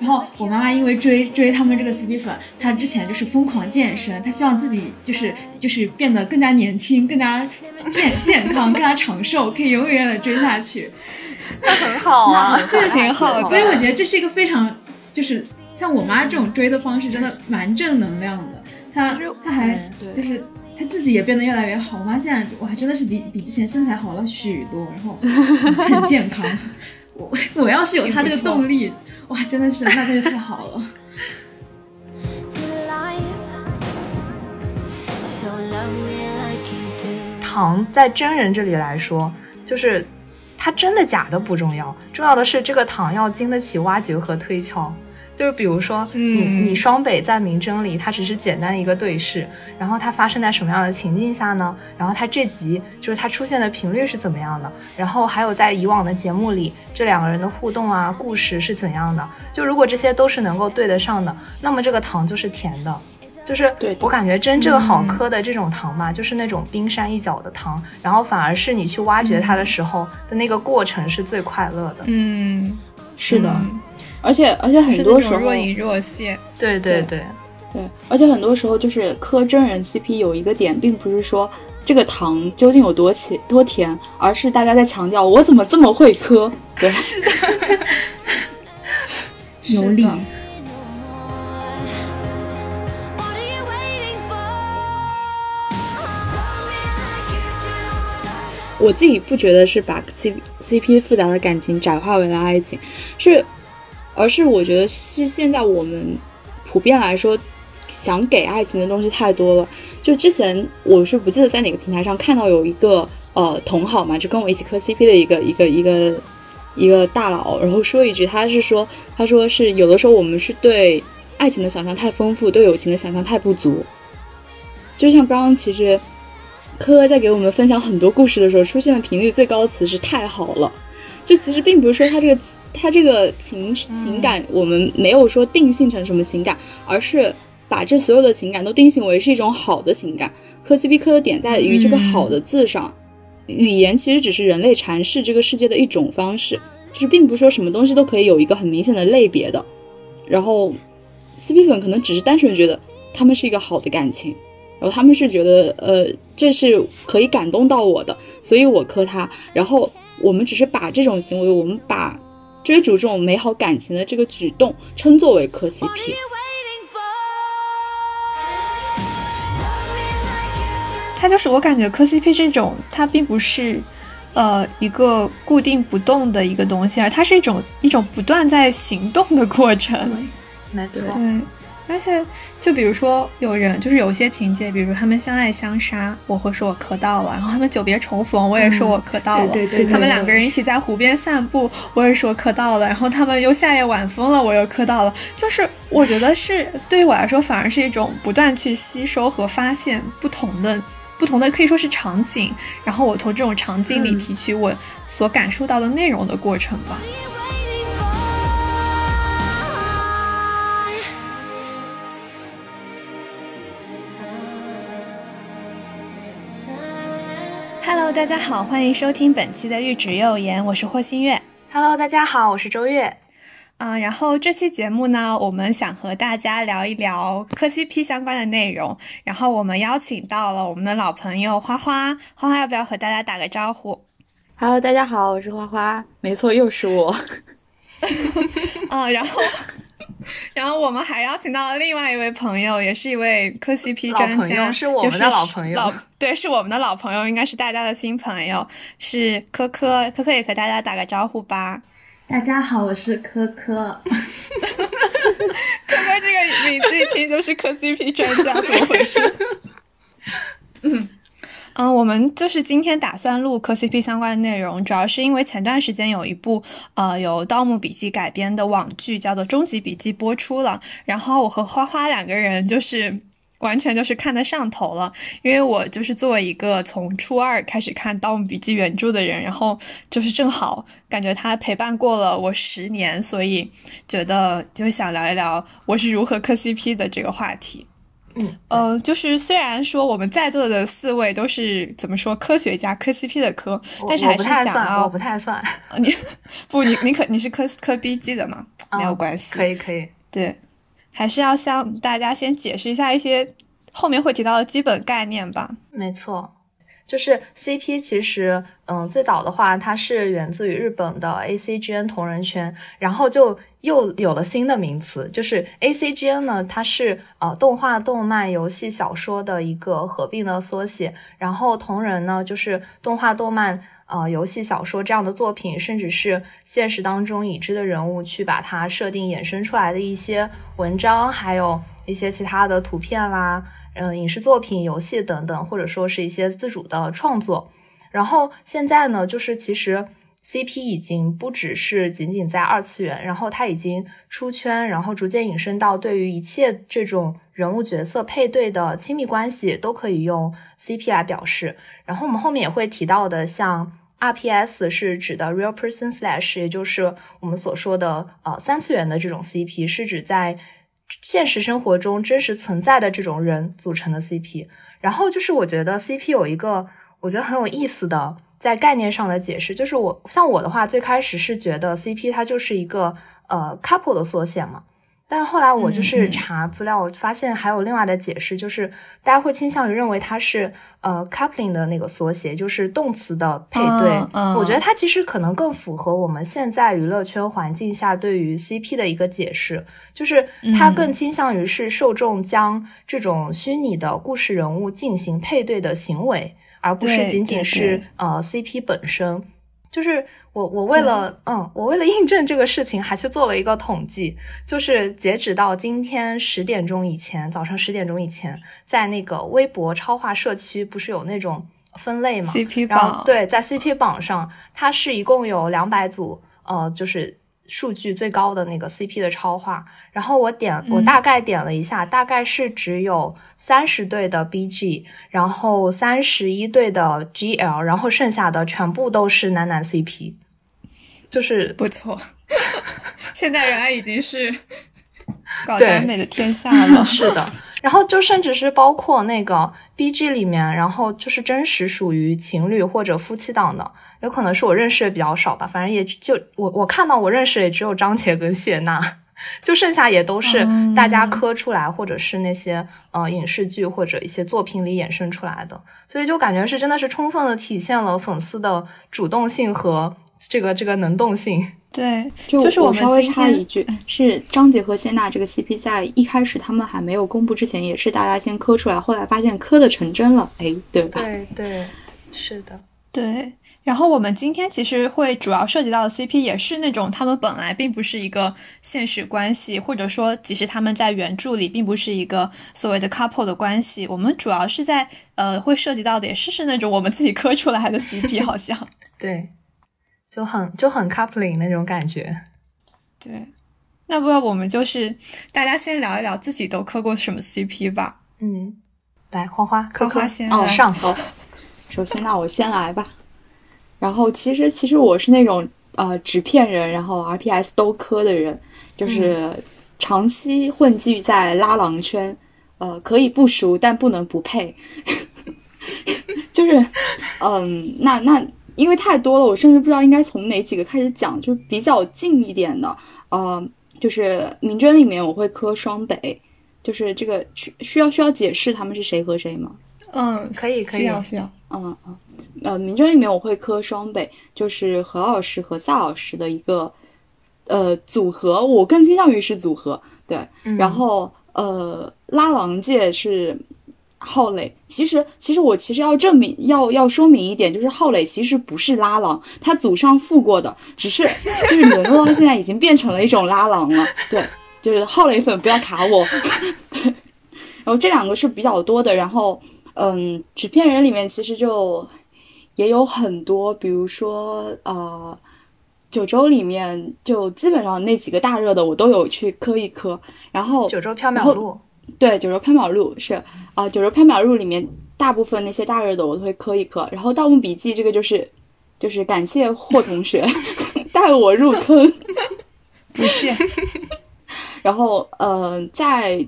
然后我妈妈因为追追他们这个 CP 粉，她之前就是疯狂健身，她希望自己就是就是变得更加年轻、更加健健康、更加长寿，可以永远的追下去。那很好啊，这，挺好。所以我觉得这是一个非常就是像我妈这种追的方式，真的蛮正能量的。她她还就是她自己也变得越来越好。我妈现在哇，真的是比比之前身材好了许多，然后很健康。我 我要是有他这个动力。哇，真的是，那真是太好了。糖在真人这里来说，就是它真的假的不重要，重要的是这个糖要经得起挖掘和推敲。就是比如说，你你双北在明侦里，它只是简单的一个对视，然后它发生在什么样的情境下呢？然后它这集就是它出现的频率是怎么样的？然后还有在以往的节目里，这两个人的互动啊，故事是怎样的？就如果这些都是能够对得上的，那么这个糖就是甜的。就是我感觉真正好磕的这种糖嘛，就是那种冰山一角的糖，然后反而是你去挖掘它的时候的那个过程是最快乐的。嗯，是的。而且而且很多时候若隐若现，对对对对，而且很多时候就是磕真人 CP 有一个点，并不是说这个糖究竟有多甜多甜，而是大家在强调我怎么这么会磕，对，是的，有理。我自己不觉得是把 C CP 复杂的感情窄化为了爱情，是。而是我觉得是现在我们普遍来说想给爱情的东西太多了。就之前我是不记得在哪个平台上看到有一个呃同好嘛，就跟我一起磕 CP 的一个一个一个一个大佬，然后说一句，他是说他说是有的时候我们是对爱情的想象太丰富，对友情的想象太不足。就像刚刚其实科在给我们分享很多故事的时候，出现的频率最高的词是太好了。就其实并不是说他这个。他这个情情感，我们没有说定性成什么情感，而是把这所有的情感都定性为是一种好的情感。磕 CP 磕的点在于这个“好的”字上，语言其实只是人类阐释这个世界的一种方式，就是并不是说什么东西都可以有一个很明显的类别的。然后，CP 粉可能只是单纯觉得他们是一个好的感情，然后他们是觉得呃这是可以感动到我的，所以我磕他。然后我们只是把这种行为，我们把。追逐这种美好感情的这个举动，称作为磕 CP。它就是我感觉磕 CP 这种，它并不是呃一个固定不动的一个东西，而它是一种一种不断在行动的过程。没错。对。而且，就比如说有人，就是有些情节，比如他们相爱相杀，我会说我磕到了；然后他们久别重逢，我也说我磕到了。对对。他们两个人一起在湖边散步，我也说磕到了。然后他们又夏夜晚风了，我又磕到了。就是我觉得是对于我来说，反而是一种不断去吸收和发现不同的、不同的可以说是场景，然后我从这种场景里提取我所感受到的内容的过程吧。Hello，大家好，欢迎收听本期的玉指幼言，我是霍新月。Hello，大家好，我是周月。嗯，然后这期节目呢，我们想和大家聊一聊磕 CP 相关的内容。然后我们邀请到了我们的老朋友花花，花花要不要和大家打个招呼？Hello，大家好，我是花花，没错，又是我。嗯，然后。然后我们还邀请到了另外一位朋友，也是一位磕 CP 专家，是我们的老朋友，老对，是我们的老朋友，应该是大家的新朋友，是科科，科科也和大家打个招呼吧。大家好，我是科科。科科这个名字一听就是磕 CP 专家，怎么回事？嗯。嗯，我们就是今天打算录磕 CP 相关的内容，主要是因为前段时间有一部呃由《盗墓笔记》改编的网剧叫做《终极笔记》播出了，然后我和花花两个人就是完全就是看得上头了，因为我就是作为一个从初二开始看《盗墓笔记》原著的人，然后就是正好感觉它陪伴过了我十年，所以觉得就是想聊一聊我是如何磕 CP 的这个话题。嗯，呃，就是虽然说我们在座的四位都是怎么说科学家科 CP 的科，但是还是想啊我不太算，你不你你可你是科科 B G 的嘛，没有关系，可以可以，对，还是要向大家先解释一下一些后面会提到的基本概念吧。没错。就是 CP，其实，嗯，最早的话，它是源自于日本的 ACGN 同人圈，然后就又有了新的名词，就是 ACGN 呢，它是呃动画、动漫、游戏、小说的一个合并的缩写，然后同人呢，就是动画、动漫、呃游戏、小说这样的作品，甚至是现实当中已知的人物，去把它设定衍生出来的一些文章，还有一些其他的图片啦。嗯，影视作品、游戏等等，或者说是一些自主的创作。然后现在呢，就是其实 CP 已经不只是仅仅在二次元，然后它已经出圈，然后逐渐引申到对于一切这种人物角色配对的亲密关系都可以用 CP 来表示。然后我们后面也会提到的，像 RPS 是指的 Real Person Slash，也就是我们所说的呃三次元的这种 CP，是指在。现实生活中真实存在的这种人组成的 CP，然后就是我觉得 CP 有一个我觉得很有意思的在概念上的解释，就是我像我的话最开始是觉得 CP 它就是一个呃 couple 的缩写嘛。但后来我就是查资料，我发现还有另外的解释，就是大家会倾向于认为它是呃 coupling 的那个缩写，就是动词的配对。我觉得。它其实可能更符合我们现在娱乐圈环境下对于 CP 的一个解释，就是它更倾向于是受众将这种虚拟的故事人物进行配对的行为，而不是仅仅是呃 CP 本身，就是。我我为了嗯，我为了印证这个事情，还去做了一个统计，就是截止到今天十点钟以前，早上十点钟以前，在那个微博超话社区不是有那种分类嘛？CP 榜对，在 CP 榜上，它是一共有两百组，呃，就是。数据最高的那个 CP 的超话，然后我点我大概点了一下，大概是只有三十对的 BG，然后三十一对的 GL，然后剩下的全部都是男男 CP，就是不错。现在原来已经是搞耽美的天下了，是的。然后就甚至是包括那个 B G 里面，然后就是真实属于情侣或者夫妻档的，有可能是我认识的比较少吧。反正也就我我看到我认识也只有张杰跟谢娜，就剩下也都是大家磕出来，或者是那些呃影视剧或者一些作品里衍生出来的。所以就感觉是真的是充分的体现了粉丝的主动性和这个这个能动性。对，就是我稍微插一句，是张杰和谢娜这个 CP 在一开始他们还没有公布之前，也是大家先磕出来，后来发现磕的成真了，哎，对吧？对对，是的，对。然后我们今天其实会主要涉及到的 CP 也是那种他们本来并不是一个现实关系，或者说即使他们在原著里并不是一个所谓的 couple 的关系，我们主要是在呃会涉及到的也是是那种我们自己磕出来的 CP，好像 对。就很就很 coupling 那种感觉，对。那不要我们就是大家先聊一聊自己都磕过什么 CP 吧。嗯，来花花磕磕先哦上好。首先那我先来吧。然后其实其实我是那种呃纸片人，然后 RPS 都磕的人，就是长期混迹在拉郎圈，呃可以不熟但不能不配。就是嗯那那。因为太多了，我甚至不知道应该从哪几个开始讲。就是比较近一点的，呃，就是名侦里面我会磕双北，就是这个需需要需要解释他们是谁和谁吗？嗯，可以，可以，需要需要。嗯嗯，呃，名侦里面我会磕双北，就是何老师和萨老师的一个呃组合，我更倾向于是组合。对，然后呃，拉郎界是。浩磊，其实其实我其实要证明要要说明一点，就是浩磊其实不是拉郎，他祖上富过的，只是就是沦落到现在已经变成了一种拉郎了。对，就是浩磊粉不要卡我。然后这两个是比较多的，然后嗯，纸片人里面其实就也有很多，比如说呃，九州里面就基本上那几个大热的我都有去磕一磕，然后九州缥缈录。对，九州缥缈录是啊，九州缥缈录里面大部分那些大热的我都会磕一磕，然后《盗墓笔记》这个就是就是感谢霍同学 带我入坑，不谢。然后呃，在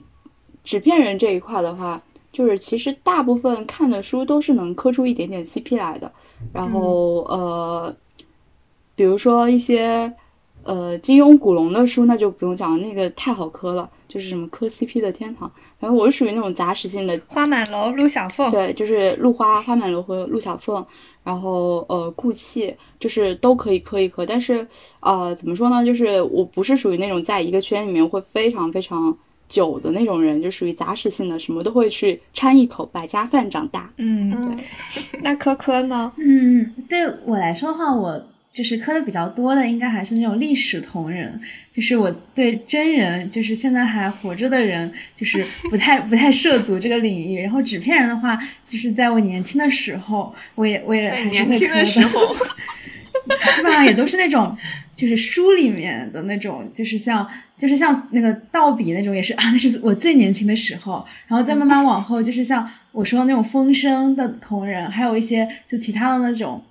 纸片人这一块的话，就是其实大部分看的书都是能磕出一点点 CP 来的。然后呃，比如说一些呃金庸、古龙的书，那就不用讲了，那个太好磕了，就是什么磕 CP 的天堂。反正我是属于那种杂食性的，花满楼、陆小凤，对，就是陆花、花满楼和陆小凤。然后呃，顾气就是都可以磕一磕，但是呃，怎么说呢？就是我不是属于那种在一个圈里面会非常非常久的那种人，就属于杂食性的，什么都会去掺一口，百家饭长大。嗯，对。那科科呢？嗯，对我来说的话，我。就是磕的比较多的，应该还是那种历史同人。就是我对真人，就是现在还活着的人，就是不太不太涉足这个领域。然后纸片人的话，就是在我年轻的时候，我也我也还是会磕的。基本上也都是那种，就是书里面的那种，就是像就是像那个盗笔那种，也是啊，那是我最年轻的时候。然后再慢慢往后，就是像我说的那种风声的同人，还有一些就其他的那种。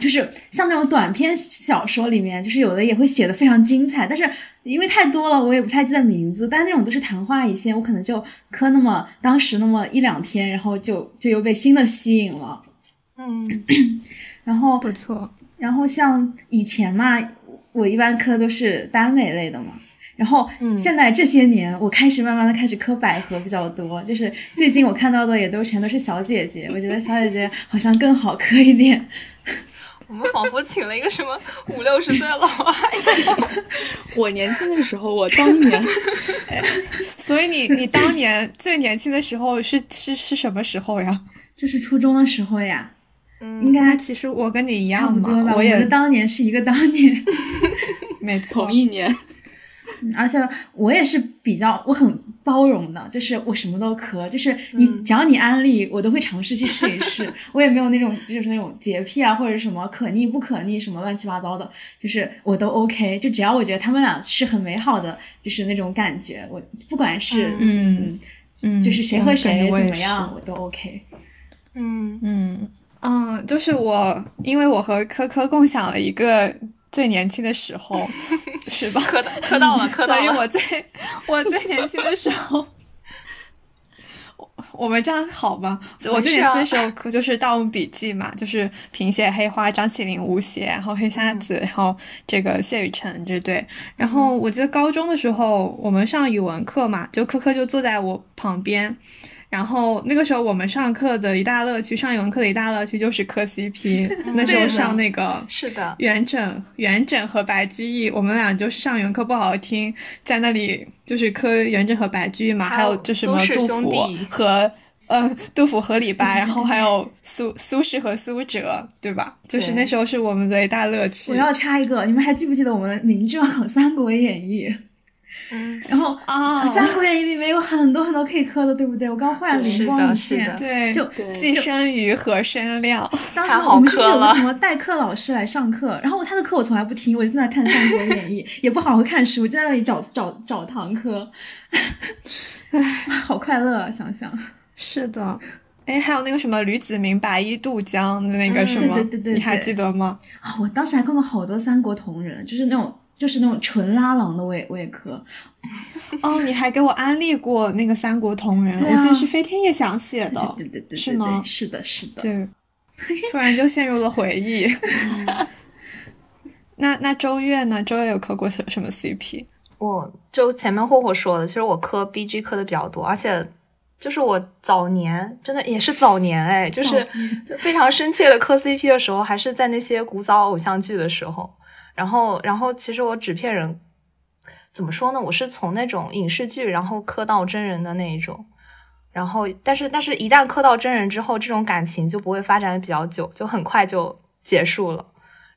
就是像那种短篇小说里面，就是有的也会写的非常精彩，但是因为太多了，我也不太记得名字。但是那种都是昙花一现，我可能就磕那么当时那么一两天，然后就就又被新的吸引了。嗯，然后不错。然后像以前嘛，我一般磕都是耽美类的嘛。然后现在这些年，我开始慢慢的开始磕百合比较多，就是最近我看到的也都全都是小姐姐，我觉得小姐姐好像更好磕一点。我们仿佛请了一个什么五六十岁的老阿姨。我年轻的时候，我当年，所以你你当年最年轻的时候是是是什么时候呀？就是初中的时候呀。嗯，应该其实我跟你一样嘛，我也当年是一个当年，没错，同一年。而且我也是比较，我很包容的，就是我什么都磕，就是你只要你安利，我都会尝试去试一试。我也没有那种就是那种洁癖啊，或者什么可逆不可逆什么乱七八糟的，就是我都 OK。就只要我觉得他们俩是很美好的，就是那种感觉，我不管是嗯。嗯，就是谁和谁怎么样，我都 OK。嗯。嗯。嗯，就是我，因为我和科科共享了一个。最年轻的时候，是吧？磕磕到了，磕到了。所以我最我最年轻的时候，我我们这样好吗？我最年轻的时候可就是《盗墓笔记》嘛，就是平写黑花、张起灵、吴邪，然后黑瞎子，然后这个谢雨辰这对。然后我记得高中的时候，我们上语文课嘛，就科科就坐在我旁边。然后那个时候我们上课的一大乐趣，上语文课的一大乐趣就是磕 CP。那时候上那个是的，元稹、元稹和白居易，我们俩就是上语文课不好听，在那里就是磕元稹和白居易嘛，还有就什么杜甫和呃杜甫和李白，然后还有苏苏轼和苏辙，对吧？就是那时候是我们的一大乐趣。我要插一个，你们还记不记得我们明知道考《三国演义》？嗯，然后啊，《三国演义》里面有很多很多可以磕的，对不对？我刚忽然灵光一现，对，就寄生鱼和生亮。当时我们是有个什么代课老师来上课，然后他的课我从来不听，我就在那看《三国演义》，也不好好看书，就在那里找找找堂课。唉，好快乐，想想。是的，哎，还有那个什么吕子明白衣渡江的那个什么，对对对，你还记得吗？啊，我当时还看过好多三国同人，就是那种。就是那种纯拉郎的，我也我也磕。哦，你还给我安利过那个《三国同人》，我记得是飞天夜想写的，对对对，是吗？是的，是的。对，突然就陷入了回忆。那那周月呢？周月有磕过什什么 CP？我就前面霍霍说的，其实我磕 BG 磕的比较多，而且就是我早年真的也是早年哎，就是非常深切的磕 CP 的时候，还是在那些古早偶像剧的时候。然后，然后，其实我纸片人怎么说呢？我是从那种影视剧，然后磕到真人的那一种。然后，但是，但是一旦磕到真人之后，这种感情就不会发展的比较久，就很快就结束了。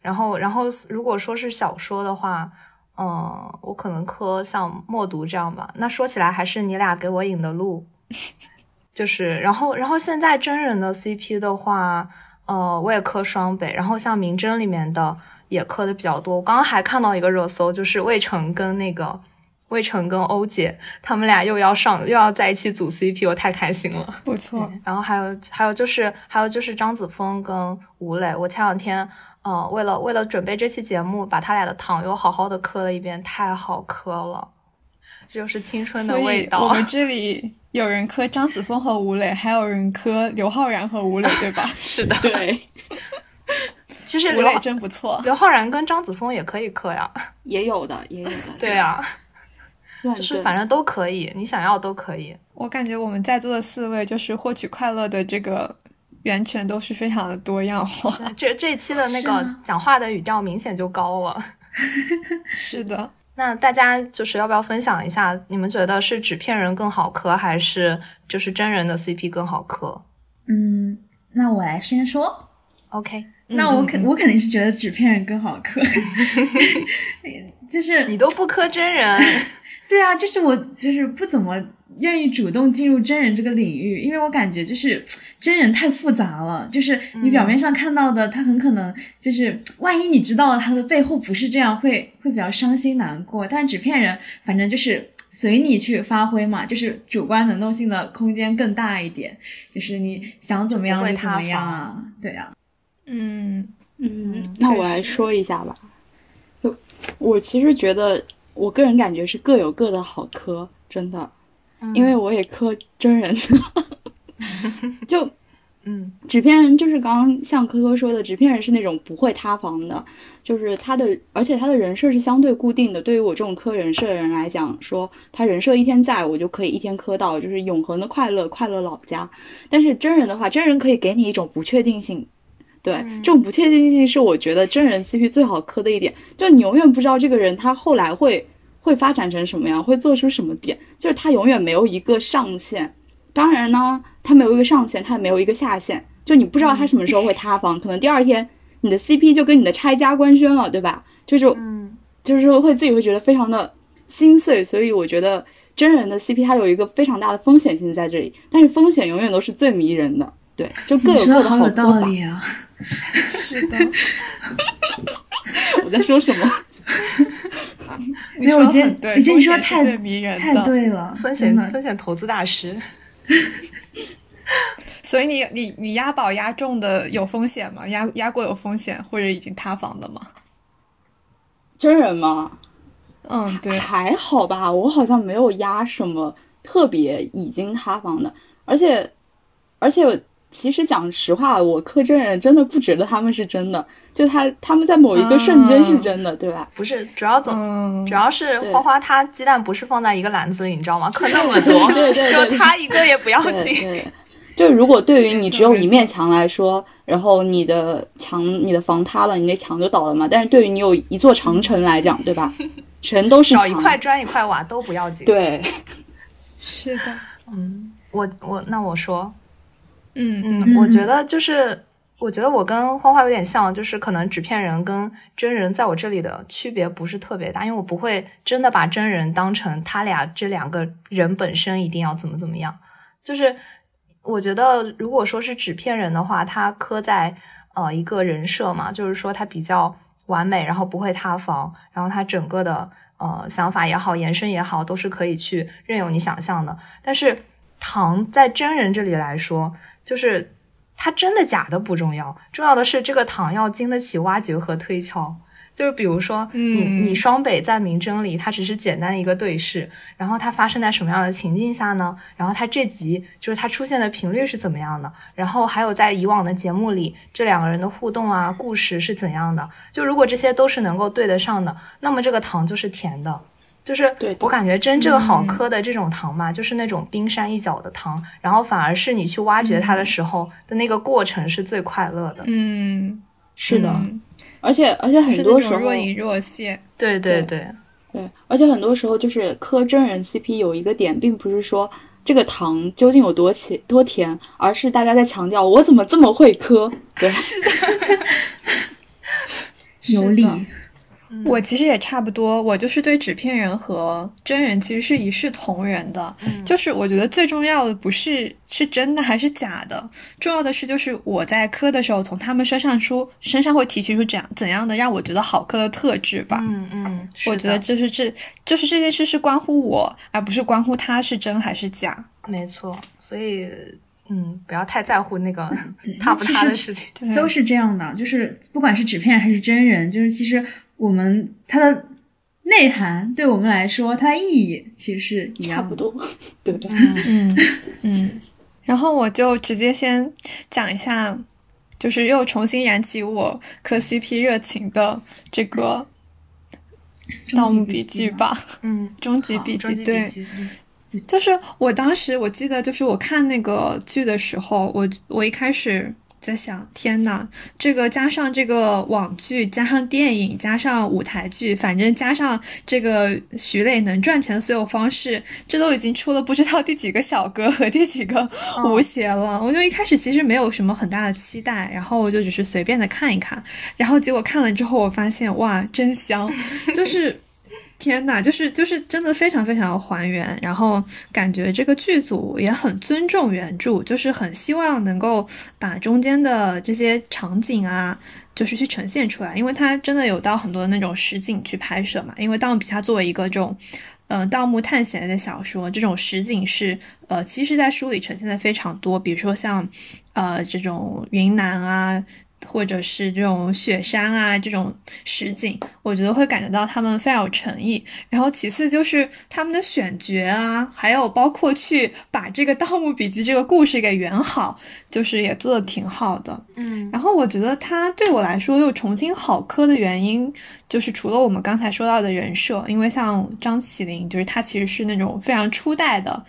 然后，然后，如果说是小说的话，嗯，我可能磕像默读这样吧。那说起来，还是你俩给我引的路。就是，然后，然后现在真人的 CP 的话，呃，我也磕双北。然后像名侦里面的。也磕的比较多，我刚刚还看到一个热搜，就是魏晨跟那个魏晨跟欧姐，他们俩又要上又要在一起组 CP，我太开心了，不错。然后还有还有就是还有就是张子枫跟吴磊，我前两天嗯为了为了准备这期节目，把他俩的糖又好好的磕了一遍，太好磕了。这就是青春的味道。我们这里有人磕张子枫和吴磊，还有人磕刘昊然和吴磊，对吧？是的，对。其实刘磊真不错，刘昊然跟张子枫也可以磕呀，也有的，也有的。对啊，就是反正都可以，你想要都可以。我感觉我们在座的四位，就是获取快乐的这个源泉都是非常的多样化。这这期的那个讲话的语调明显就高了。是的，那大家就是要不要分享一下，你们觉得是纸片人更好磕，还是就是真人的 CP 更好磕？嗯，那我来先说。OK，那我肯我肯定是觉得纸片人更好磕，就是你都不磕真人，对啊，就是我就是不怎么愿意主动进入真人这个领域，因为我感觉就是真人太复杂了，就是你表面上看到的，他很可能就是万一你知道了他的背后不是这样，会会比较伤心难过。但纸片人反正就是随你去发挥嘛，就是主观能动性的空间更大一点，就是你想怎么样就怎么样啊，对啊。嗯嗯，那我来说一下吧。就我其实觉得，我个人感觉是各有各的好磕，真的。因为我也磕真人，就 嗯，纸片人就是刚刚像科科说的，纸片人是那种不会塌房的，就是他的，而且他的人设是相对固定的。对于我这种磕人设的人来讲，说他人设一天在，我就可以一天磕到，就是永恒的快乐，快乐老家。但是真人的话，真人可以给你一种不确定性。对，这种不确定性是我觉得真人 CP 最好磕的一点，就你永远不知道这个人他后来会会发展成什么样，会做出什么点，就是他永远没有一个上限。当然呢，他没有一个上限，他也没有一个下限，就你不知道他什么时候会塌房，可能第二天你的 CP 就跟你的拆家官宣了，对吧？就就就是说会自己会觉得非常的心碎，所以我觉得真人的 CP 它有一个非常大的风险性在这里，但是风险永远都是最迷人的。对，就各有各的好有道理啊！是的，我在说什么？没有，我觉得你这说太迷人，太对了，风险风险投资大师。所以你你你押宝押中的有风险吗？押押过有风险或者已经塌房的吗？真人吗？嗯，对，还好吧，我好像没有押什么特别已经塌房的，而且而且。其实讲实话，我磕真人真的不觉得他们是真的，就他他们在某一个瞬间是真的，对吧？不是，主要总主要是花花他鸡蛋不是放在一个篮子里，你知道吗？磕那么 多，对对，就他一个也不要紧。就如果对于你只有一面墙来说，然后你的墙你的房塌了，你那墙就倒了嘛。但是对于你有一座长城来讲，对吧？全都是找一块砖一块瓦都不要紧。对，是的，嗯，我我那我说。嗯嗯，我觉得就是，我觉得我跟花花有点像，就是可能纸片人跟真人在我这里的区别不是特别大，因为我不会真的把真人当成他俩这两个人本身一定要怎么怎么样。就是我觉得，如果说是纸片人的话，他磕在呃一个人设嘛，就是说他比较完美，然后不会塌房，然后他整个的呃想法也好，延伸也好，都是可以去任由你想象的。但是唐在真人这里来说。就是它真的假的不重要，重要的是这个糖要经得起挖掘和推敲。就是比如说，你你双北在明侦里，它只是简单的一个对视，然后它发生在什么样的情境下呢？然后它这集就是它出现的频率是怎么样的？然后还有在以往的节目里，这两个人的互动啊，故事是怎样的？就如果这些都是能够对得上的，那么这个糖就是甜的。就是我感觉真正好磕的这种糖嘛，就是那种冰山一角的糖，然后反而是你去挖掘它的时候的那个过程是最快乐的。嗯，是的，而且而且很多时候若隐若现。对对对对，而且很多时候就是磕真人 CP 有一个点，并不是说这个糖究竟有多甜多甜，而是大家在强调我怎么这么会磕。对，是的，有理。我其实也差不多，我就是对纸片人和真人其实是一视同仁的，就是我觉得最重要的不是是真的还是假的，重要的是就是我在磕的时候从他们身上出身上会提取出怎样怎样的让我觉得好磕的特质吧。嗯嗯，我觉得就是这就是这件事是关乎我，而不是关乎他是真还是假。没错，所以嗯，不要太在乎那个他不他的事情，都是这样的，就是不管是纸片还是真人，就是其实。我们它的内涵对我们来说，它的意义其实是差不多，对嗯嗯。然后我就直接先讲一下，就是又重新燃起我磕 CP 热情的这个《盗墓笔记》吧。嗯，终极笔记对，就是我当时我记得，就是我看那个剧的时候，我我一开始。在想，天呐，这个加上这个网剧，加上电影，加上舞台剧，反正加上这个徐磊能赚钱的所有方式，这都已经出了不知道第几个小哥和第几个 吴邪了。我就一开始其实没有什么很大的期待，然后我就只是随便的看一看，然后结果看了之后，我发现哇，真香，就是。天呐，就是就是真的非常非常还原，然后感觉这个剧组也很尊重原著，就是很希望能够把中间的这些场景啊，就是去呈现出来，因为它真的有到很多那种实景去拍摄嘛。因为《盗墓笔记》它作为一个这种，呃，盗墓探险类的小说，这种实景是呃，其实在书里呈现的非常多，比如说像，呃，这种云南啊。或者是这种雪山啊，这种实景，我觉得会感觉到他们非常有诚意。然后其次就是他们的选角啊，还有包括去把这个《盗墓笔记》这个故事给圆好，就是也做的挺好的。嗯，然后我觉得他对我来说又重新好磕的原因，就是除了我们刚才说到的人设，因为像张起灵，就是他其实是那种非常初代的，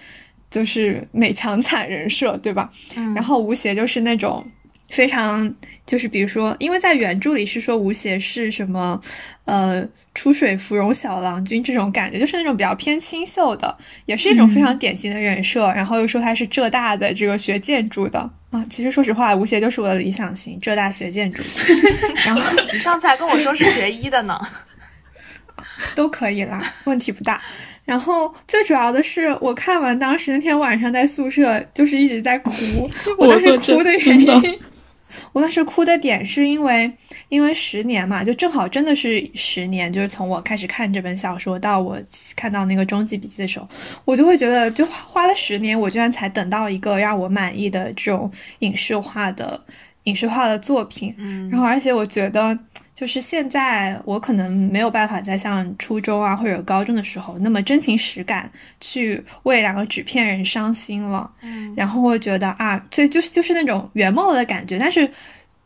就是美强惨人设，对吧？嗯，然后吴邪就是那种。非常就是，比如说，因为在原著里是说吴邪是什么，呃，出水芙蓉小郎君这种感觉，就是那种比较偏清秀的，也是一种非常典型的人设。然后又说他是浙大的这个学建筑的啊，其实说实话，吴邪就是我的理想型，浙大学建筑。然后 你上次还跟我说是学医的呢，都可以啦，问题不大。然后最主要的是，我看完当时那天晚上在宿舍就是一直在哭，我当时哭的原因。我当时哭的点是因为，因为十年嘛，就正好真的是十年，就是从我开始看这本小说到我看到那个终极笔记的时候，我就会觉得，就花了十年，我居然才等到一个让我满意的这种影视化的影视化的作品。嗯，然后而且我觉得。就是现在，我可能没有办法再像初中啊或者高中的时候那么真情实感去为两个纸片人伤心了。嗯，然后会觉得啊，这就是就是那种圆梦的感觉。但是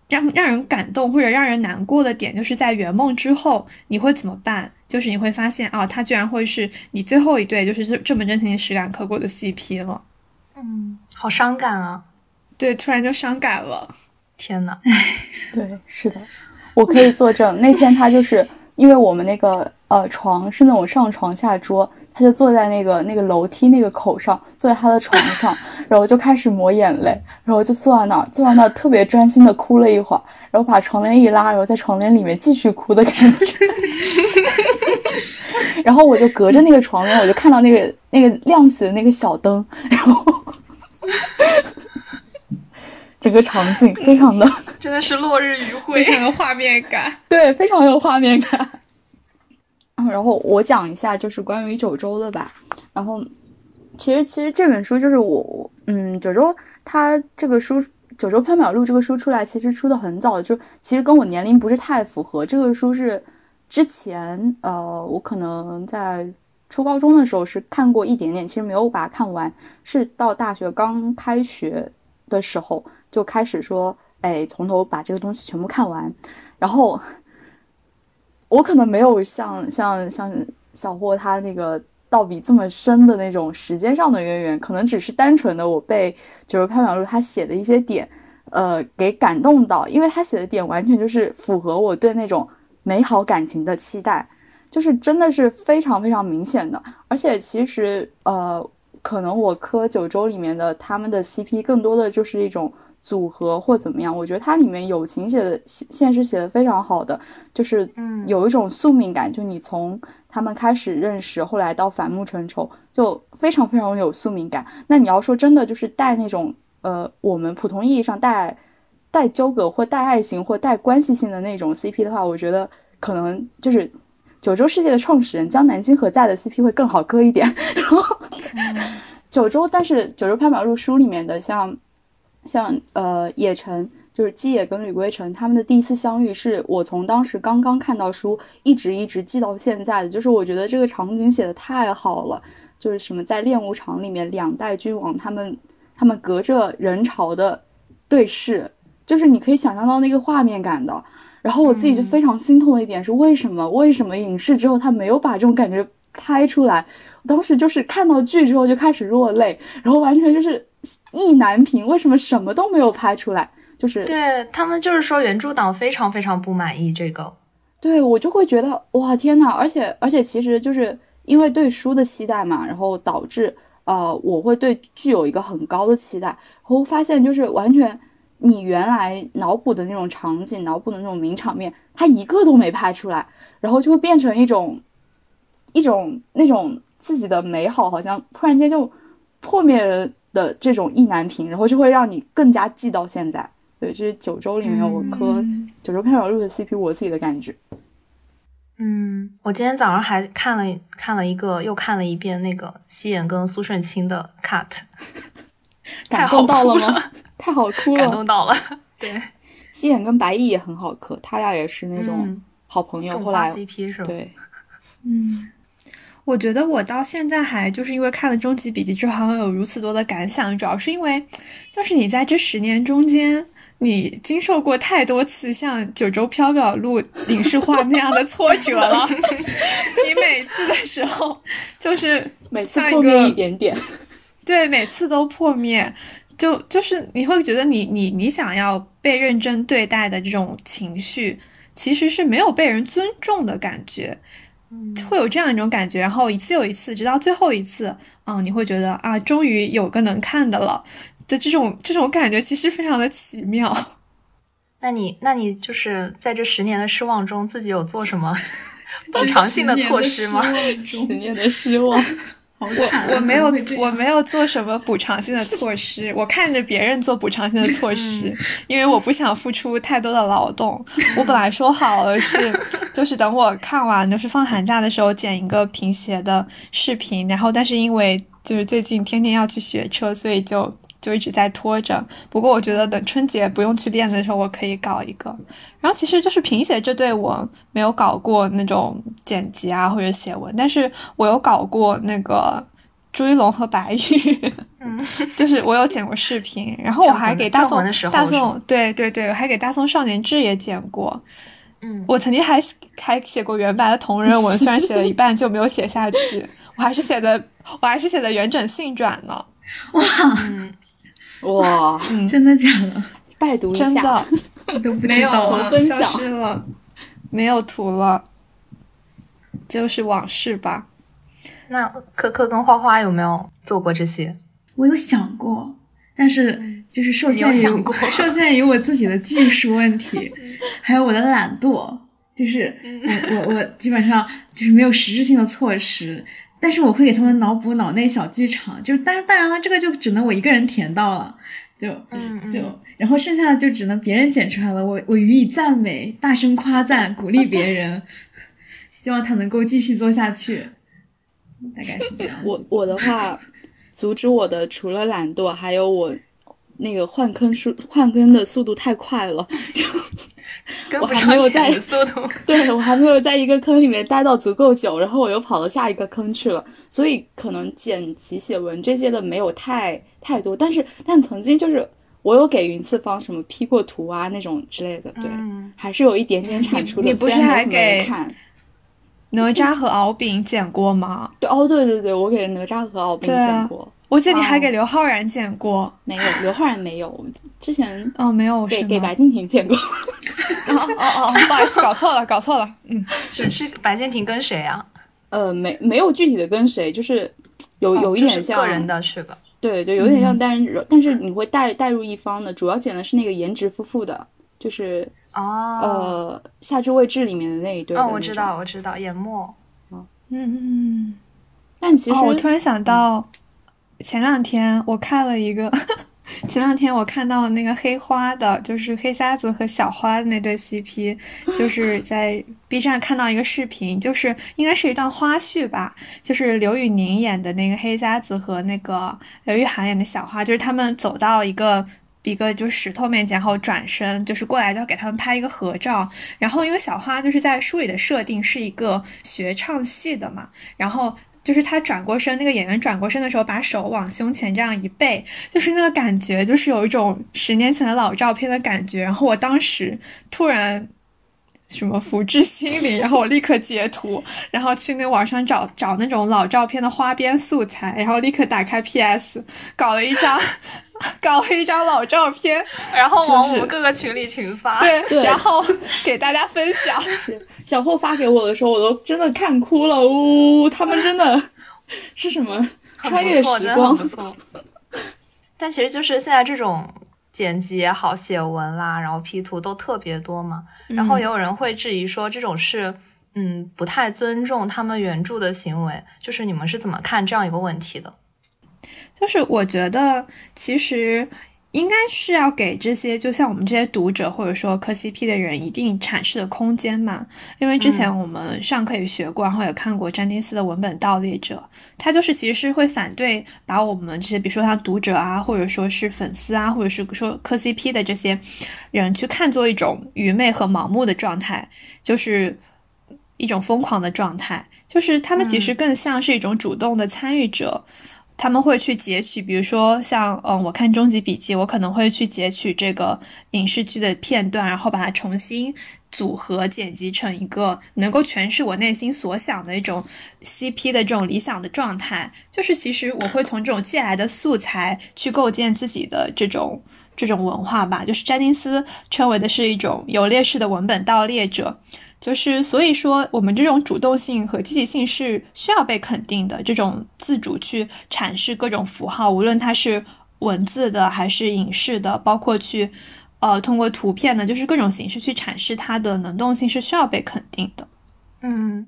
让让人感动或者让人难过的点，就是在圆梦之后你会怎么办？就是你会发现啊，他居然会是你最后一对就是这这么真情实感刻过的 CP 了。嗯，好伤感啊！对，突然就伤感了。天呐，唉，对，是的。我可以作证，那天他就是因为我们那个呃床是那种上床下桌，他就坐在那个那个楼梯那个口上，坐在他的床上，然后就开始抹眼泪，然后就坐在那儿，坐在那儿特别专心的哭了一会儿，然后把床帘一拉，然后在床帘里面继续哭的感觉，然后我就隔着那个床帘，我就看到那个那个亮起的那个小灯，然后。整个场景非常的，真的是落日余晖，非常有画面感。对，非常有画面感。然后我讲一下，就是关于九州的吧。然后，其实其实这本书就是我，嗯，九州它这个书《九州缥缈录》这个书出来，其实出的很早，就其实跟我年龄不是太符合。这个书是之前，呃，我可能在初高中的时候是看过一点点，其实没有把它看完，是到大学刚开学的时候。就开始说，哎，从头把这个东西全部看完。然后我可能没有像像像小霍他那个道比这么深的那种时间上的渊源，可能只是单纯的我被《九州缥缈录》他写的一些点，呃，给感动到，因为他写的点完全就是符合我对那种美好感情的期待，就是真的是非常非常明显的。而且其实，呃，可能我磕九州里面的他们的 CP 更多的就是一种。组合或怎么样，我觉得它里面友情写的现实写的非常好的，就是嗯有一种宿命感，就你从他们开始认识，后来到反目成仇，就非常非常有宿命感。那你要说真的就是带那种呃我们普通意义上带带纠葛或带爱情或带关系性的那种 CP 的话，我觉得可能就是九州世界的创始人江南金和在的 CP 会更好磕一点。然后九州，但是九州缥缈录书里面的像。像呃，野城就是基野跟吕归城他们的第一次相遇，是我从当时刚刚看到书，一直一直记到现在的。就是我觉得这个场景写的太好了，就是什么在练武场里面两代君王他们他们隔着人潮的对视，就是你可以想象到那个画面感的。然后我自己就非常心痛的一点是，为什么为什么影视之后他没有把这种感觉拍出来？我当时就是看到剧之后就开始落泪，然后完全就是意难平，为什么什么都没有拍出来？就是对他们就是说原著党非常非常不满意这个，对我就会觉得哇天呐，而且而且其实就是因为对书的期待嘛，然后导致呃我会对剧有一个很高的期待，然后发现就是完全。你原来脑补的那种场景，脑补的那种名场面，他一个都没拍出来，然后就会变成一种，一种那种自己的美好，好像突然间就破灭了的这种意难平，然后就会让你更加记到现在。对，这是九州里面我磕九州片尾录的 CP，我自己的感觉。嗯，我今天早上还看了看了一个，又看了一遍那个西野跟苏顺清的 cut，感动到了吗？太好哭了，感动到了。对，西眼跟白毅也很好磕，他俩也是那种好朋友。后来 CP 是吧？对，嗯，我觉得我到现在还就是因为看了《终极笔记》之后有如此多的感想，主要是因为就是你在这十年中间，你经受过太多次像《九州缥缈录》影视化那样的挫折了。你每次的时候，就是每次破灭一点点，对，每次都破灭。就就是你会觉得你你你想要被认真对待的这种情绪，其实是没有被人尊重的感觉，会有这样一种感觉。然后一次又一次，直到最后一次，嗯，你会觉得啊，终于有个能看的了的这种这种感觉，其实非常的奇妙。那你那你就是在这十年的失望中，自己有做什么 补偿性的措施吗？十年的失望。我我没有我没有做什么补偿性的措施，我看着别人做补偿性的 措施，因为我不想付出太多的劳动。我本来说好了是，就是等我看完就是放寒假的时候剪一个平鞋的视频，然后但是因为就是最近天天要去学车，所以就。就一直在拖着，不过我觉得等春节不用去练的时候，我可以搞一个。然后其实就是评写这对我没有搞过那种剪辑啊或者写文，但是我有搞过那个朱一龙和白玉，嗯，就是我有剪过视频，然后我还给大宋大宋对对对，我还给大宋少年志也剪过，嗯，我曾经还还写过原版的同人文，虽然写了一半就没有写下去，我还是写的我还是写的原整性转呢，哇。哇，真的假的？拜读一下，真的？都不知道了，消失了，没有图了，就是往事吧。那可可跟花花有没有做过这些？我有想过，但是就是受限于 受限于我自己的技术问题，还有我的懒惰，就是我我我基本上就是没有实质性的措施。但是我会给他们脑补脑内小剧场，就但是当然了，这个就只能我一个人填到了，就就然后剩下的就只能别人剪出来了。我我予以赞美，大声夸赞，鼓励别人，希望他能够继续做下去。大概是这样。我我的话，阻止我的除了懒惰，还有我那个换坑速换坑的速度太快了，就。我还没有在 对我还没有在一个坑里面待到足够久，然后我又跑到下一个坑去了，所以可能剪辑写文这些的没有太太多，但是但曾经就是我有给云次方什么 P 过图啊那种之类的，对，还是有一点点产出的。你不是还给哪吒和敖丙剪过吗？对哦，对对对，我给哪吒和敖丙剪过。我记得你还给刘昊然剪过，没有，刘昊然没有。之前哦，没有，给给白敬亭剪过。哦哦哦，不好意思，搞错了，搞错了。嗯，是是白敬亭跟谁啊？呃，没没有具体的跟谁，就是有有一点像个人的是吧？对对，有点像单人，但是你会带带入一方的。主要剪的是那个颜值夫妇的，就是哦，呃，夏至未至里面的那一对。哦，我知道，我知道，演默。嗯嗯。但其实我突然想到。前两天我看了一个，前两天我看到那个黑花的，就是黑瞎子和小花的那对 CP，就是在 B 站看到一个视频，就是应该是一段花絮吧，就是刘宇宁演的那个黑瞎子和那个刘玉涵演的小花，就是他们走到一个一个就是石头面前，后转身就是过来，就要给他们拍一个合照。然后因为小花就是在书里的设定是一个学唱戏的嘛，然后就是他转过身，那个演员转过身的时候，把手往胸前这样一背，就是那个感觉，就是有一种十年前的老照片的感觉。然后我当时突然。什么福至心灵，然后我立刻截图，然后去那网上找找那种老照片的花边素材，然后立刻打开 PS，搞了一张，搞了一张老照片，然后往我们各个群里群发，对，然后给大家分享。小霍发给我的时候，我都真的看哭了，呜，他们真的是什么穿越时光？但其实就是现在这种。剪辑也好，写文啦，然后 P 图都特别多嘛。然后也有人会质疑说，这种是嗯不太尊重他们原著的行为。就是你们是怎么看这样一个问题的？就是我觉得其实。应该是要给这些，就像我们这些读者或者说磕 CP 的人一定阐释的空间嘛。因为之前我们上课也学过，然后也看过詹金斯的文本盗猎者，他就是其实是会反对把我们这些，比如说像读者啊，或者说是粉丝啊，或者是说磕 CP 的这些人去看作一种愚昧和盲目的状态，就是一种疯狂的状态，就是他们其实更像是一种主动的参与者。他们会去截取，比如说像，嗯，我看《终极笔记》，我可能会去截取这个影视剧的片段，然后把它重新组合剪辑成一个能够诠释我内心所想的一种 CP 的这种理想的状态。就是其实我会从这种借来的素材去构建自己的这种这种文化吧。就是詹金斯称为的是一种有劣势的文本盗猎者。就是所以说，我们这种主动性和积极性是需要被肯定的。这种自主去阐释各种符号，无论它是文字的还是影视的，包括去呃通过图片的，就是各种形式去阐释它的能动性是需要被肯定的。嗯，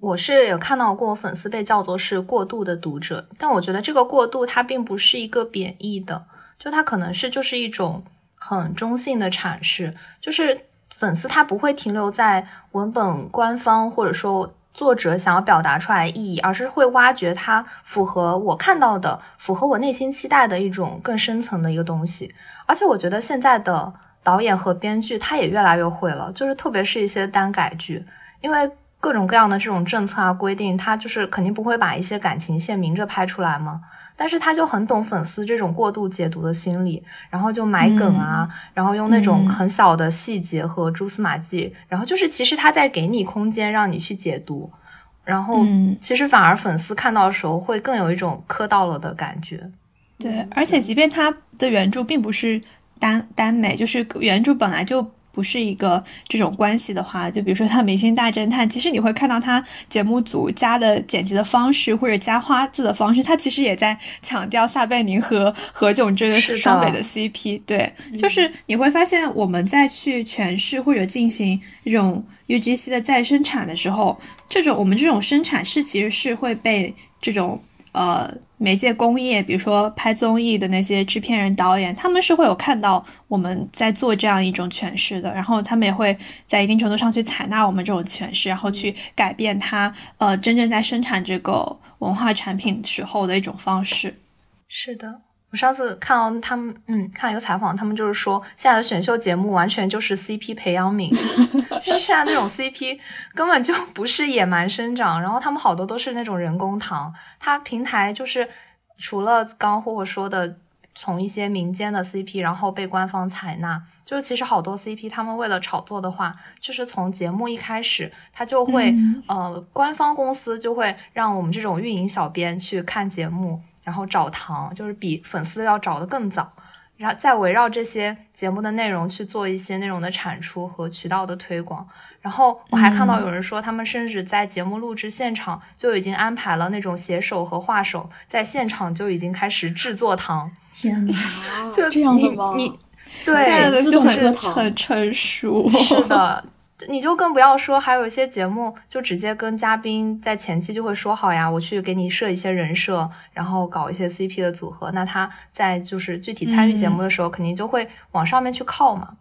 我是有看到过粉丝被叫做是过度的读者，但我觉得这个过度它并不是一个贬义的，就它可能是就是一种很中性的阐释，就是。粉丝他不会停留在文本官方或者说作者想要表达出来的意义，而是会挖掘它符合我看到的、符合我内心期待的一种更深层的一个东西。而且我觉得现在的导演和编剧他也越来越会了，就是特别是一些单改剧，因为各种各样的这种政策啊规定，他就是肯定不会把一些感情线明着拍出来嘛。但是他就很懂粉丝这种过度解读的心理，然后就埋梗啊，然后用那种很小的细节和蛛丝马迹，然后就是其实他在给你空间让你去解读，然后其实反而粉丝看到的时候会更有一种磕到了的感觉。对，而且即便他的原著并不是耽耽美，就是原著本来就。不是一个这种关系的话，就比如说他《明星大侦探》，其实你会看到他节目组加的剪辑的方式，或者加花字的方式，他其实也在强调撒贝宁和何炅这个是双北的 CP。对，就是你会发现我们在去诠释或者进行这种 UGC 的再生产的时候，这种我们这种生产是其实是会被这种呃。媒介工业，比如说拍综艺的那些制片人、导演，他们是会有看到我们在做这样一种诠释的，然后他们也会在一定程度上去采纳我们这种诠释，然后去改变他，呃，真正在生产这个文化产品时候的一种方式。是的。我上次看到他们，嗯，看一个采访，他们就是说，现在的选秀节目完全就是 CP 培养皿，现在那种 CP 根本就不是野蛮生长，然后他们好多都是那种人工糖。它平台就是除了刚刚霍霍说的，从一些民间的 CP，然后被官方采纳，就是其实好多 CP 他们为了炒作的话，就是从节目一开始，他就会呃，官方公司就会让我们这种运营小编去看节目。然后找糖，就是比粉丝要找的更早，然后再围绕这些节目的内容去做一些内容的产出和渠道的推广。然后我还看到有人说，他们甚至在节目录制现场就已经安排了那种写手和画手，在现场就已经开始制作糖。天哪，就这样的吗？你对，现在的就很很成熟。是的。你就更不要说，还有一些节目就直接跟嘉宾在前期就会说好呀，我去给你设一些人设，然后搞一些 CP 的组合。那他在就是具体参与节目的时候，肯定就会往上面去靠嘛。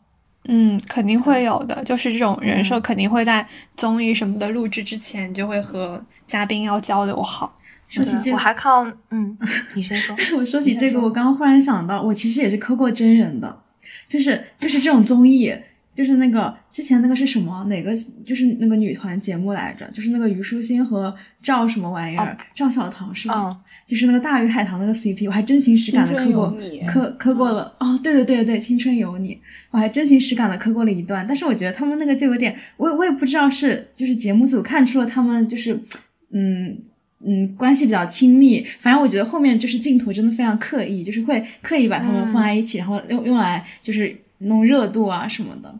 嗯，肯定会有的，就是这种人设肯定会在综艺什么的录制之前就会和嘉宾要交流好。说起这个，我还靠嗯，你先说。我说起这个，我刚刚忽然想到，我其实也是磕过真人的，就是就是这种综艺，就是那个之前那个是什么哪个就是那个女团节目来着，就是那个虞书欣和赵什么玩意儿，赵小棠是吗？就是那个大鱼海棠那个 CP，我还真情实感的磕过，磕磕过了。哦，对对对对，青春有你，我还真情实感的磕过了一段。但是我觉得他们那个就有点，我我也不知道是就是节目组看出了他们就是，嗯嗯关系比较亲密。反正我觉得后面就是镜头真的非常刻意，就是会刻意把他们放在一起，然后用用来就是弄热度啊什么的。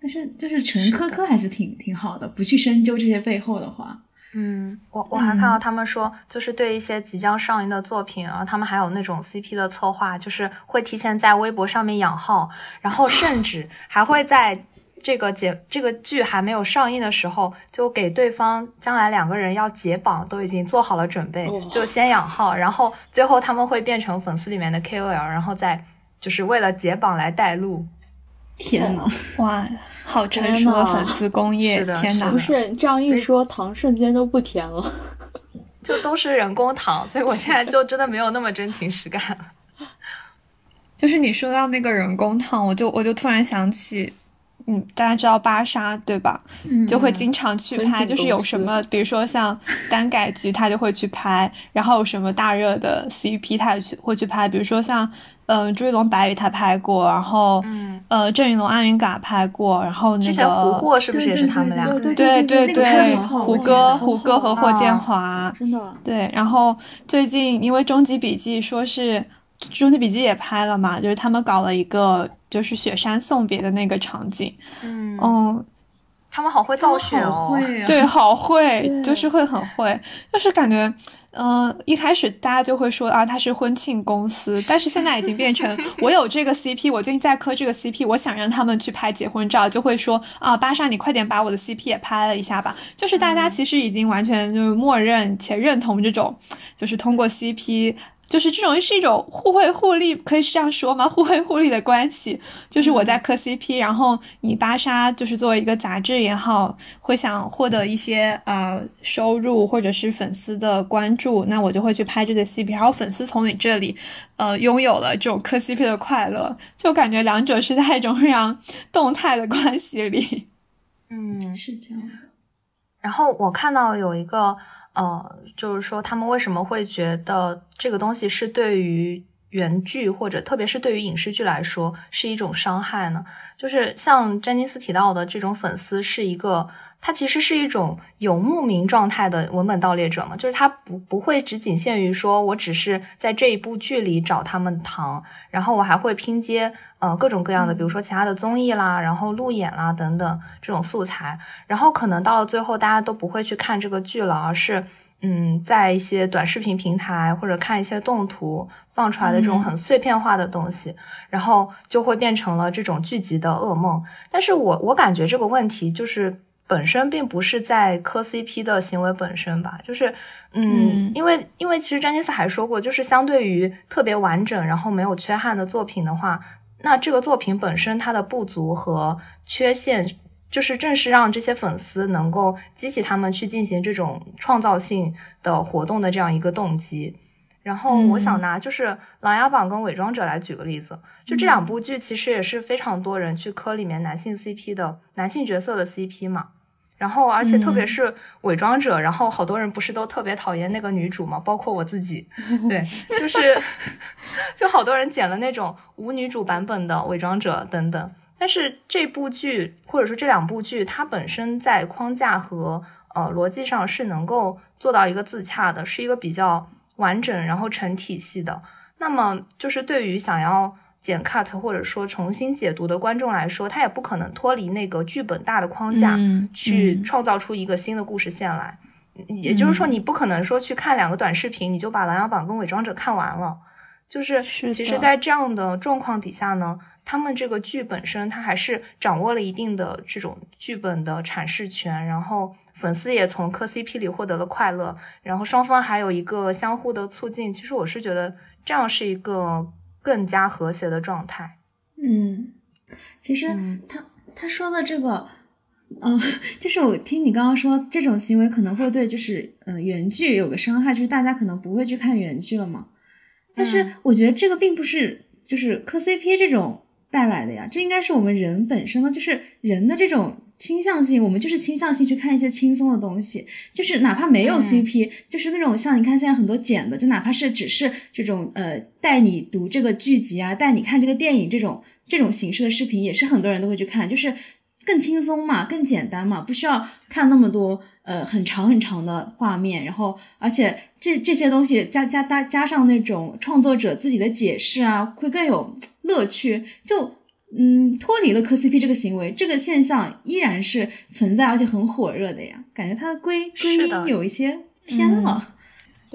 但是就是纯磕磕还是挺挺好的，不去深究这些背后的话。嗯，我我还看到他们说，就是对一些即将上映的作品啊，他们还有那种 CP 的策划，就是会提前在微博上面养号，然后甚至还会在这个解这个剧还没有上映的时候，就给对方将来两个人要解绑都已经做好了准备，就先养号，然后最后他们会变成粉丝里面的 KOL，然后再就是为了解绑来带路。天呐，哇，好成熟的粉丝工业！天呐，不是这样一说，糖瞬间就不甜了，就都是人工糖，所以我现在就真的没有那么真情实感了。就是你说到那个人工糖，我就我就突然想起。嗯，大家知道芭莎对吧？嗯，就会经常去拍，就是有什么，比如说像单改剧，他就会去拍；然后有什么大热的 CP，他也去会去拍。比如说像，嗯，朱一龙、白宇他拍过，然后，嗯，呃，郑云龙、安云嘎拍过，然后那个胡霍是不是也是他们俩？对对对对，胡歌、胡歌和霍建华，真的。对，然后最近因为《终极笔记》说是《终极笔记》也拍了嘛，就是他们搞了一个。就是雪山送别的那个场景，嗯，他们好会造雪哦，对，好会，就是会很会，就是感觉，嗯，一开始大家就会说啊，他是婚庆公司，但是现在已经变成 我有这个 CP，我最近在磕这个 CP，我想让他们去拍结婚照，就会说啊，巴莎，你快点把我的 CP 也拍了一下吧，就是大家其实已经完全就是默认且认同这种，就是通过 CP。就是这种是一种互惠互利，可以是这样说吗？互惠互利的关系，就是我在磕 CP，然后你芭莎就是作为一个杂志也好，会想获得一些呃收入或者是粉丝的关注，那我就会去拍这对 CP，然后粉丝从你这里呃拥有了这种磕 CP 的快乐，就感觉两者是在一种非常动态的关系里。嗯，是这样的。然后我看到有一个。呃，就是说，他们为什么会觉得这个东西是对于原剧或者特别是对于影视剧来说是一种伤害呢？就是像詹金斯提到的，这种粉丝是一个。它其实是一种有牧民状态的文本盗猎者嘛，就是他不不会只仅限于说我只是在这一部剧里找他们糖，然后我还会拼接呃各种各样的，比如说其他的综艺啦，然后路演啦等等这种素材，然后可能到了最后大家都不会去看这个剧了，而是嗯在一些短视频平台或者看一些动图放出来的这种很碎片化的东西，然后就会变成了这种剧集的噩梦。但是我我感觉这个问题就是。本身并不是在磕 CP 的行为本身吧，就是，嗯，因为因为其实詹妮斯还说过，就是相对于特别完整然后没有缺憾的作品的话，那这个作品本身它的不足和缺陷，就是正是让这些粉丝能够激起他们去进行这种创造性的活动的这样一个动机。然后我想拿就是《琅琊榜》跟《伪装者》来举个例子，就这两部剧其实也是非常多人去磕里面男性 CP 的男性角色的 CP 嘛。然后，而且特别是伪装者，然后好多人不是都特别讨厌那个女主嘛，包括我自己，对，就是 就好多人剪了那种无女主版本的伪装者等等。但是这部剧或者说这两部剧，它本身在框架和呃逻辑上是能够做到一个自洽的，是一个比较完整然后成体系的。那么就是对于想要。剪 cut 或者说重新解读的观众来说，他也不可能脱离那个剧本大的框架去创造出一个新的故事线来。也就是说，你不可能说去看两个短视频，你就把《琅琊榜》跟《伪装者》看完了。就是其实，在这样的状况底下呢，他们这个剧本身，它还是掌握了一定的这种剧本的阐释权，然后粉丝也从磕 CP 里获得了快乐，然后双方还有一个相互的促进。其实我是觉得这样是一个。更加和谐的状态。嗯，其实他他说的这个，嗯，就是我听你刚刚说这种行为可能会对就是嗯原剧有个伤害，就是大家可能不会去看原剧了嘛。但是我觉得这个并不是就是磕 CP 这种带来的呀，这应该是我们人本身的，就是人的这种。倾向性，我们就是倾向性去看一些轻松的东西，就是哪怕没有 CP，就是那种像你看现在很多剪的，就哪怕是只是这种呃带你读这个剧集啊，带你看这个电影这种这种形式的视频，也是很多人都会去看，就是更轻松嘛，更简单嘛，不需要看那么多呃很长很长的画面，然后而且这这些东西加加加加上那种创作者自己的解释啊，会更有乐趣，就。嗯，脱离了磕 CP 这个行为，这个现象依然是存在，而且很火热的呀。感觉它的归归因有一些偏了。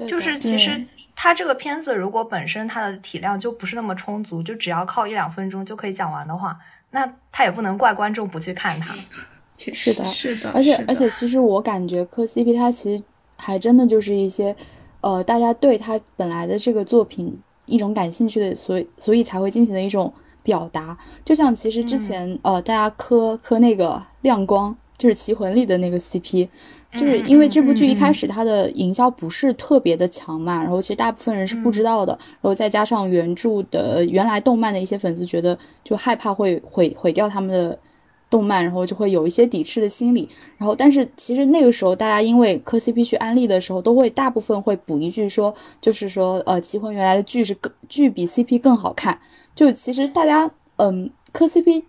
就是其实它这个片子如果本身它的体量就不是那么充足，就只要靠一两分钟就可以讲完的话，那它也不能怪观众不去看它。是的，是的。而且而且，其实我感觉磕 CP 它其实还真的就是一些呃，大家对它本来的这个作品一种感兴趣的，所以所以才会进行的一种。表达就像其实之前呃，大家磕磕那个亮光，就是《棋魂》里的那个 CP，就是因为这部剧一开始它的营销不是特别的强嘛，然后其实大部分人是不知道的，然后再加上原著的原来动漫的一些粉丝觉得就害怕会毁毁掉他们的动漫，然后就会有一些抵制的心理。然后但是其实那个时候大家因为磕 CP 去安利的时候，都会大部分会补一句说，就是说呃，《棋魂》原来的剧是更剧比 CP 更好看。就其实大家，嗯，磕 CP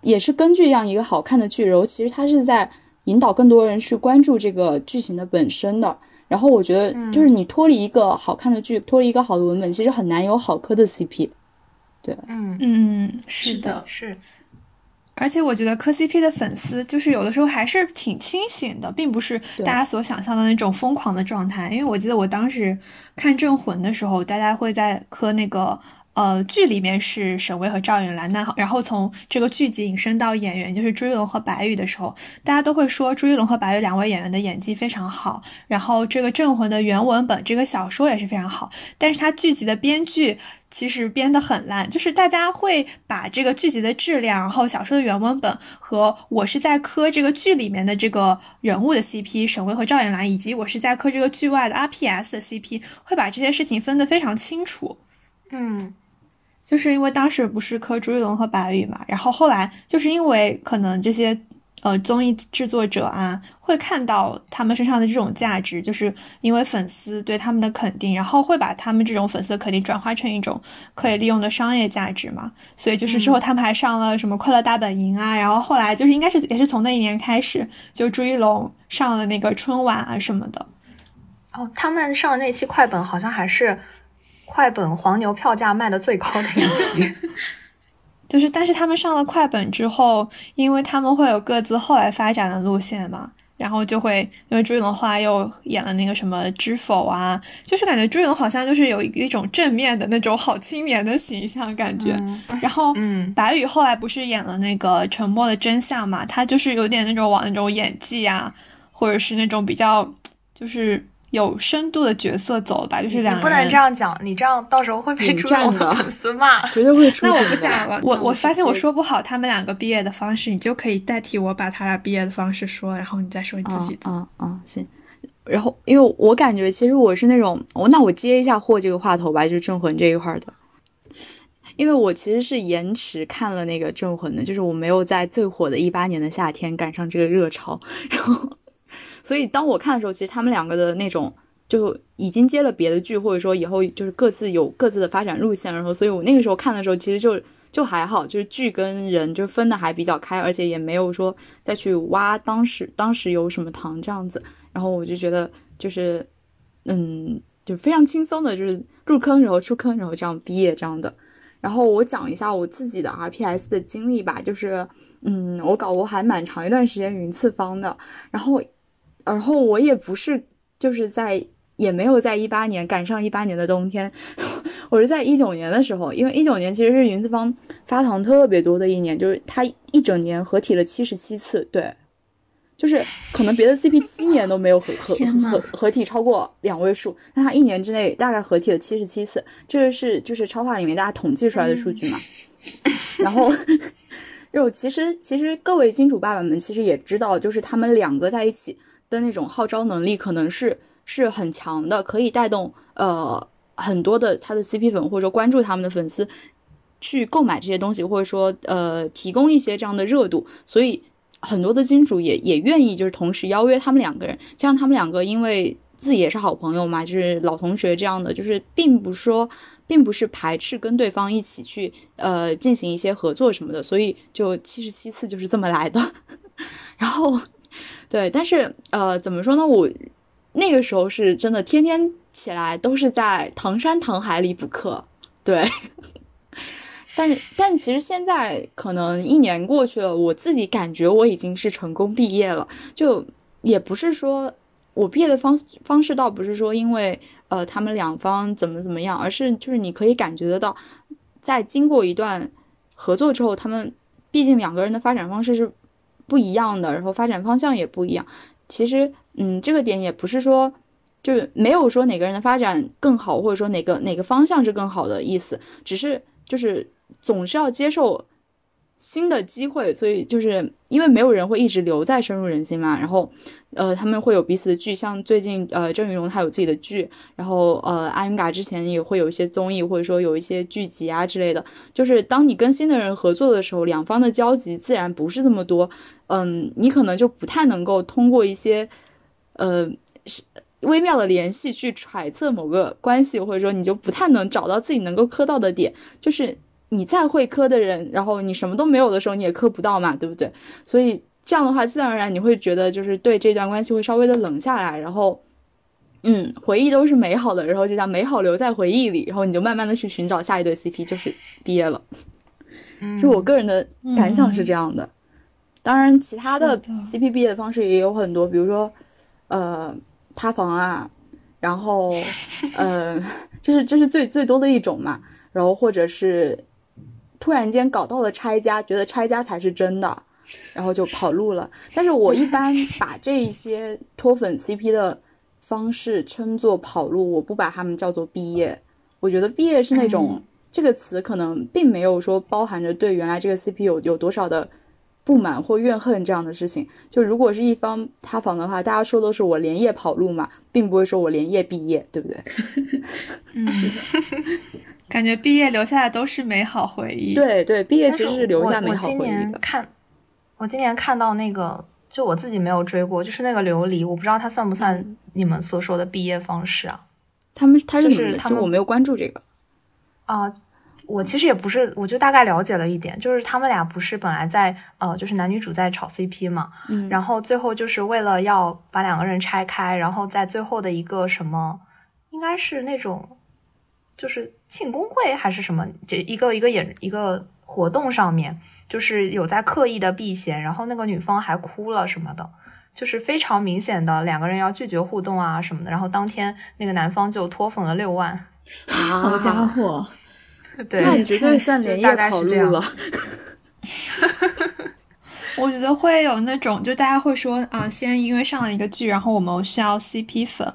也是根据这样一个好看的剧，然后其实它是在引导更多人去关注这个剧情的本身的。然后我觉得，就是你脱离一个好看的剧，脱离一个好的文本，其实很难有好磕的 CP。对，嗯嗯，是的，是。而且我觉得磕 CP 的粉丝，就是有的时候还是挺清醒的，并不是大家所想象的那种疯狂的状态。因为我记得我当时看《镇魂》的时候，大家会在磕那个。呃，剧里面是沈巍和赵远兰，那然后从这个剧集引申到演员，就是朱一龙和白宇的时候，大家都会说朱一龙和白宇两位演员的演技非常好。然后这个《镇魂》的原文本，这个小说也是非常好，但是它剧集的编剧其实编得很烂，就是大家会把这个剧集的质量，然后小说的原文本和我是在磕这个剧里面的这个人物的 CP 沈巍和赵远兰，以及我是在磕这个剧外的 RPS 的 CP，会把这些事情分得非常清楚。嗯。就是因为当时不是磕朱一龙和白宇嘛，然后后来就是因为可能这些呃综艺制作者啊会看到他们身上的这种价值，就是因为粉丝对他们的肯定，然后会把他们这种粉丝的肯定转化成一种可以利用的商业价值嘛，所以就是之后他们还上了什么快乐大本营啊，然后后来就是应该是也是从那一年开始，就朱一龙上了那个春晚啊什么的。哦，他们上的那期快本好像还是。快本黄牛票价卖的最高的一期，就是，但是他们上了快本之后，因为他们会有各自后来发展的路线嘛，然后就会因为朱一龙后来又演了那个什么《知否》啊，就是感觉朱一龙好像就是有一种正面的那种好青年的形象感觉，然后嗯白宇后来不是演了那个《沉默的真相》嘛，他就是有点那种往那种演技啊，或者是那种比较就是。有深度的角色走了吧，就是两人。不能这样讲，你这样到时候会被朱龙的粉丝骂，绝对会出。那我不讲了，我我发现我说不好他们两个毕业的方式，你就可以代替我把他俩毕业的方式说，然后你再说你自己的。嗯嗯，行。然后，因为我感觉其实我是那种，我那我接一下霍这个话头吧，就是《镇魂》这一块的。因为我其实是延迟看了那个《镇魂》的，就是我没有在最火的一八年的夏天赶上这个热潮，然后。所以当我看的时候，其实他们两个的那种就已经接了别的剧，或者说以后就是各自有各自的发展路线。然后，所以我那个时候看的时候，其实就就还好，就是剧跟人就分的还比较开，而且也没有说再去挖当时当时有什么糖这样子。然后我就觉得就是嗯，就非常轻松的，就是入坑然后出坑，然后这样毕业这样的。然后我讲一下我自己的 RPS 的经历吧，就是嗯，我搞过还蛮长一段时间云次方的，然后。然后我也不是，就是在也没有在一八年赶上一八年的冬天，我是在一九年的时候，因为一九年其实是云次方发糖特别多的一年，就是他一整年合体了七十七次，对，就是可能别的 CP 七年都没有合合合合体超过两位数，但他一年之内大概合体了七十七次，这个是就是超话里面大家统计出来的数据嘛。然后，就其实其实各位金主爸爸们其实也知道，就是他们两个在一起的那种号召能力可能是是很强的，可以带动呃很多的他的 CP 粉或者说关注他们的粉丝去购买这些东西，或者说呃提供一些这样的热度，所以很多的金主也也愿意就是同时邀约他们两个人，加上他们两个因为自己也是好朋友嘛，就是老同学这样的，就是并不说。并不是排斥跟对方一起去呃进行一些合作什么的，所以就七十七次就是这么来的。然后，对，但是呃怎么说呢？我那个时候是真的天天起来都是在唐山唐海里补课，对。但是，但其实现在可能一年过去了，我自己感觉我已经是成功毕业了，就也不是说。我毕业的方方式倒不是说因为呃他们两方怎么怎么样，而是就是你可以感觉得到，在经过一段合作之后，他们毕竟两个人的发展方式是不一样的，然后发展方向也不一样。其实，嗯，这个点也不是说就是没有说哪个人的发展更好，或者说哪个哪个方向是更好的意思，只是就是总是要接受。新的机会，所以就是因为没有人会一直留在深入人心嘛。然后，呃，他们会有彼此的剧，像最近呃郑云龙他有自己的剧，然后呃阿云嘎之前也会有一些综艺或者说有一些剧集啊之类的。就是当你跟新的人合作的时候，两方的交集自然不是这么多，嗯，你可能就不太能够通过一些呃微妙的联系去揣测某个关系，或者说你就不太能找到自己能够磕到的点，就是。你再会磕的人，然后你什么都没有的时候，你也磕不到嘛，对不对？所以这样的话，自然而然你会觉得就是对这段关系会稍微的冷下来，然后，嗯，回忆都是美好的，然后就像美好留在回忆里，然后你就慢慢的去寻找下一对 CP，就是毕业了。就我个人的感想是这样的。当然，其他的 CP 毕业的方式也有很多，比如说，呃，塌房啊，然后，呃，这是这是最最多的一种嘛，然后或者是。突然间搞到了拆家，觉得拆家才是真的，然后就跑路了。但是我一般把这一些脱粉 CP 的方式称作跑路，我不把他们叫做毕业。我觉得毕业是那种这个词可能并没有说包含着对原来这个 CP 有有多少的不满或怨恨这样的事情。就如果是一方塌房的话，大家说都是我连夜跑路嘛，并不会说我连夜毕业，对不对？嗯，是的。感觉毕业留下的都是美好回忆。对对，毕业其实是留下美好回忆的。我今年看，我今年看到那个，就我自己没有追过，就是那个琉璃，我不知道它算不算你们所说的毕业方式啊？他们他是他们我没有关注这个啊，我其实也不是，我就大概了解了一点，就是他们俩不是本来在呃，就是男女主在炒 CP 嘛，嗯，然后最后就是为了要把两个人拆开，然后在最后的一个什么，应该是那种。就是庆功会还是什么，这一个一个演一个活动上面，就是有在刻意的避嫌，然后那个女方还哭了什么的，就是非常明显的两个人要拒绝互动啊什么的，然后当天那个男方就脱粉了六万，好家伙，对，那绝对算连夜跑路了。我觉得会有那种，就大家会说啊，先因为上了一个剧，然后我们需要 CP 粉。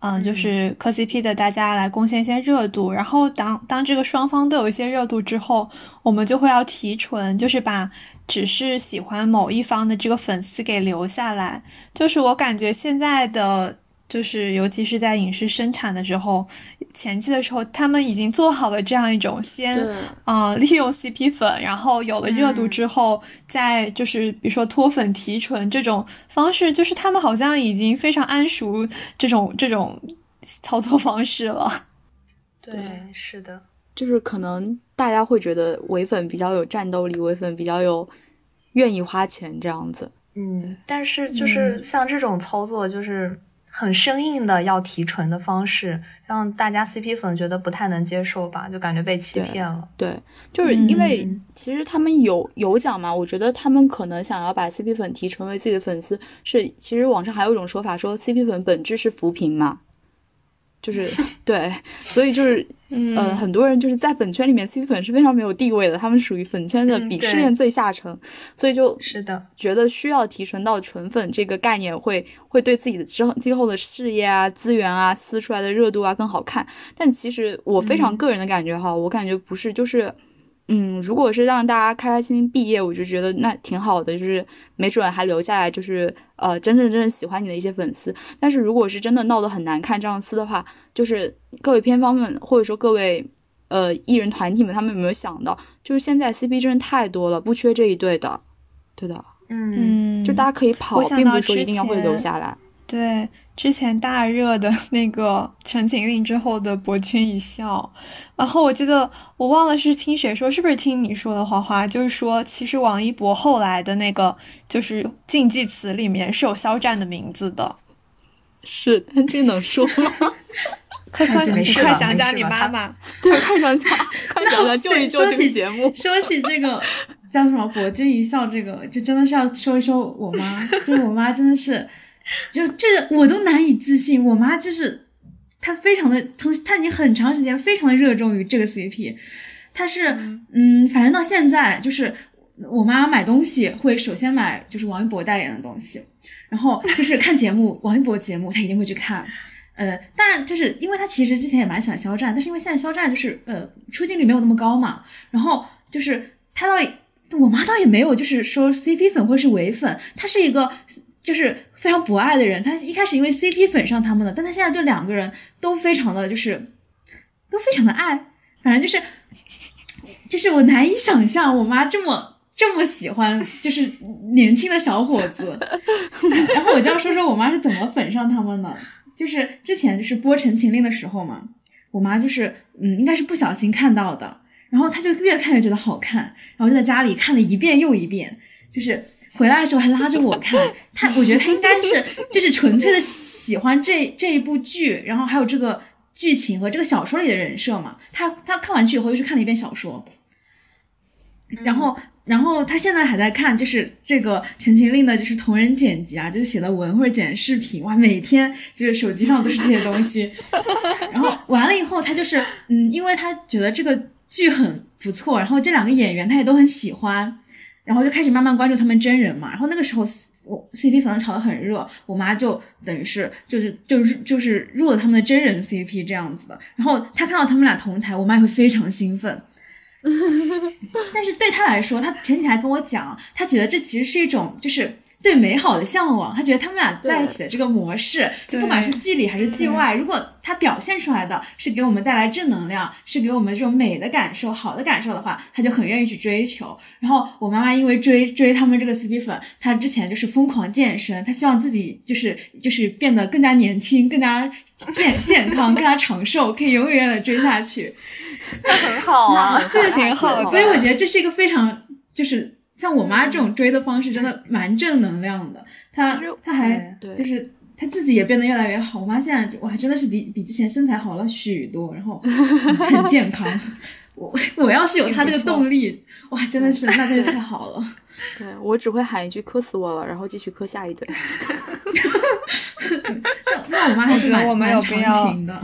嗯，就是磕 CP 的，大家来贡献一些热度，然后当当这个双方都有一些热度之后，我们就会要提纯，就是把只是喜欢某一方的这个粉丝给留下来。就是我感觉现在的。就是，尤其是在影视生产的时候，前期的时候，他们已经做好了这样一种先，嗯，利用 CP 粉，然后有了热度之后，再就是比如说脱粉提纯这种方式，就是他们好像已经非常谙熟这种这种操作方式了。对，是的，就是可能大家会觉得唯粉比较有战斗力，唯粉比较有愿意花钱这样子。嗯，但是就是像这种操作，就是。很生硬的要提纯的方式，让大家 CP 粉觉得不太能接受吧，就感觉被欺骗了。对，就是因为其实他们有有讲嘛，我觉得他们可能想要把 CP 粉提纯为自己的粉丝，是其实网上还有一种说法说 CP 粉本质是扶贫嘛。就是 对，所以就是，嗯，很多人就是在粉圈里面，CP 粉是非常没有地位的，他们属于粉圈的鄙视链最下层，所以就是的，觉得需要提纯到纯粉这个概念，会会对自己的之后今后的事业啊、资源啊、撕出来的热度啊更好看。但其实我非常个人的感觉哈，我感觉不是，就是，嗯，如果是让大家开开心心毕业，我就觉得那挺好的，就是没准还留下来，就是呃真正真正喜欢你的一些粉丝。但是如果是真的闹得很难看这样撕的话，就是各位片方们或者说各位呃艺人团体们，他们有没有想到，就是现在 CP 真的太多了，不缺这一对的，对的，嗯，就大家可以跑，并不是说一定要会留下来。对，之前大热的那个《陈情令》之后的《博君一笑》，然后我记得我忘了是听谁说，是不是听你说的花花？就是说，其实王一博后来的那个就是禁忌词里面是有肖战的名字的。是，但这能说吗？快快快讲讲你妈妈，对，快讲讲，快讲讲救一救这个节目。说起这个叫什么“博君一笑”，这个就真的是要说一说我妈，就我妈真的是。就就是我都难以置信，我妈就是她非常的从她已经很长时间非常的热衷于这个 CP，她是嗯，反正到现在就是我妈买东西会首先买就是王一博代言的东西，然后就是看节目王一博节目她一定会去看，呃，当然就是因为她其实之前也蛮喜欢肖战，但是因为现在肖战就是呃出镜率没有那么高嘛，然后就是她倒我妈倒也没有就是说 CP 粉或是唯粉，她是一个。就是非常博爱的人，他一开始因为 CP 粉上他们的，但他现在对两个人都非常的就是，都非常的爱，反正就是，就是我难以想象我妈这么这么喜欢就是年轻的小伙子，然后我就要说说我妈是怎么粉上他们的，就是之前就是播《陈情令》的时候嘛，我妈就是嗯应该是不小心看到的，然后她就越看越觉得好看，然后就在家里看了一遍又一遍，就是。回来的时候还拉着我看，他我觉得他应该是就是纯粹的喜欢这这一部剧，然后还有这个剧情和这个小说里的人设嘛。他他看完剧以后又去看了一遍小说，然后然后他现在还在看，就是这个《陈情令》的就是同人剪辑啊，就是写的文或者剪视频，哇，每天就是手机上都是这些东西。然后完了以后，他就是嗯，因为他觉得这个剧很不错，然后这两个演员他也都很喜欢。然后就开始慢慢关注他们真人嘛，然后那个时候我 CP 粉炒得很热，我妈就等于是就是就是就是入了他们的真人 CP 这样子的，然后她看到他们俩同台，我妈也会非常兴奋。但是对她来说，她前几天还跟我讲，她觉得这其实是一种就是。对美好的向往，他觉得他们俩在一起的这个模式，就不管是剧里还是剧外，如果他表现出来的是给我们带来正能量，是给我们这种美的感受、好的感受的话，他就很愿意去追求。然后我妈妈因为追追他们这个 CP 粉，她之前就是疯狂健身，她希望自己就是就是变得更加年轻、更加健健康、更加长寿，可以永远的追下去。那很好啊，对，挺好。所以我觉得这是一个非常就是。像我妈这种追的方式，真的蛮正能量的。她她还就是她自己也变得越来越好。我妈现在哇，真的是比比之前身材好了许多，然后 很健康。我我要是有她这个动力，哇，真的是那就太好了。对我只会喊一句磕死我了，然后继续磕下一对。那那我妈还是蛮长情的。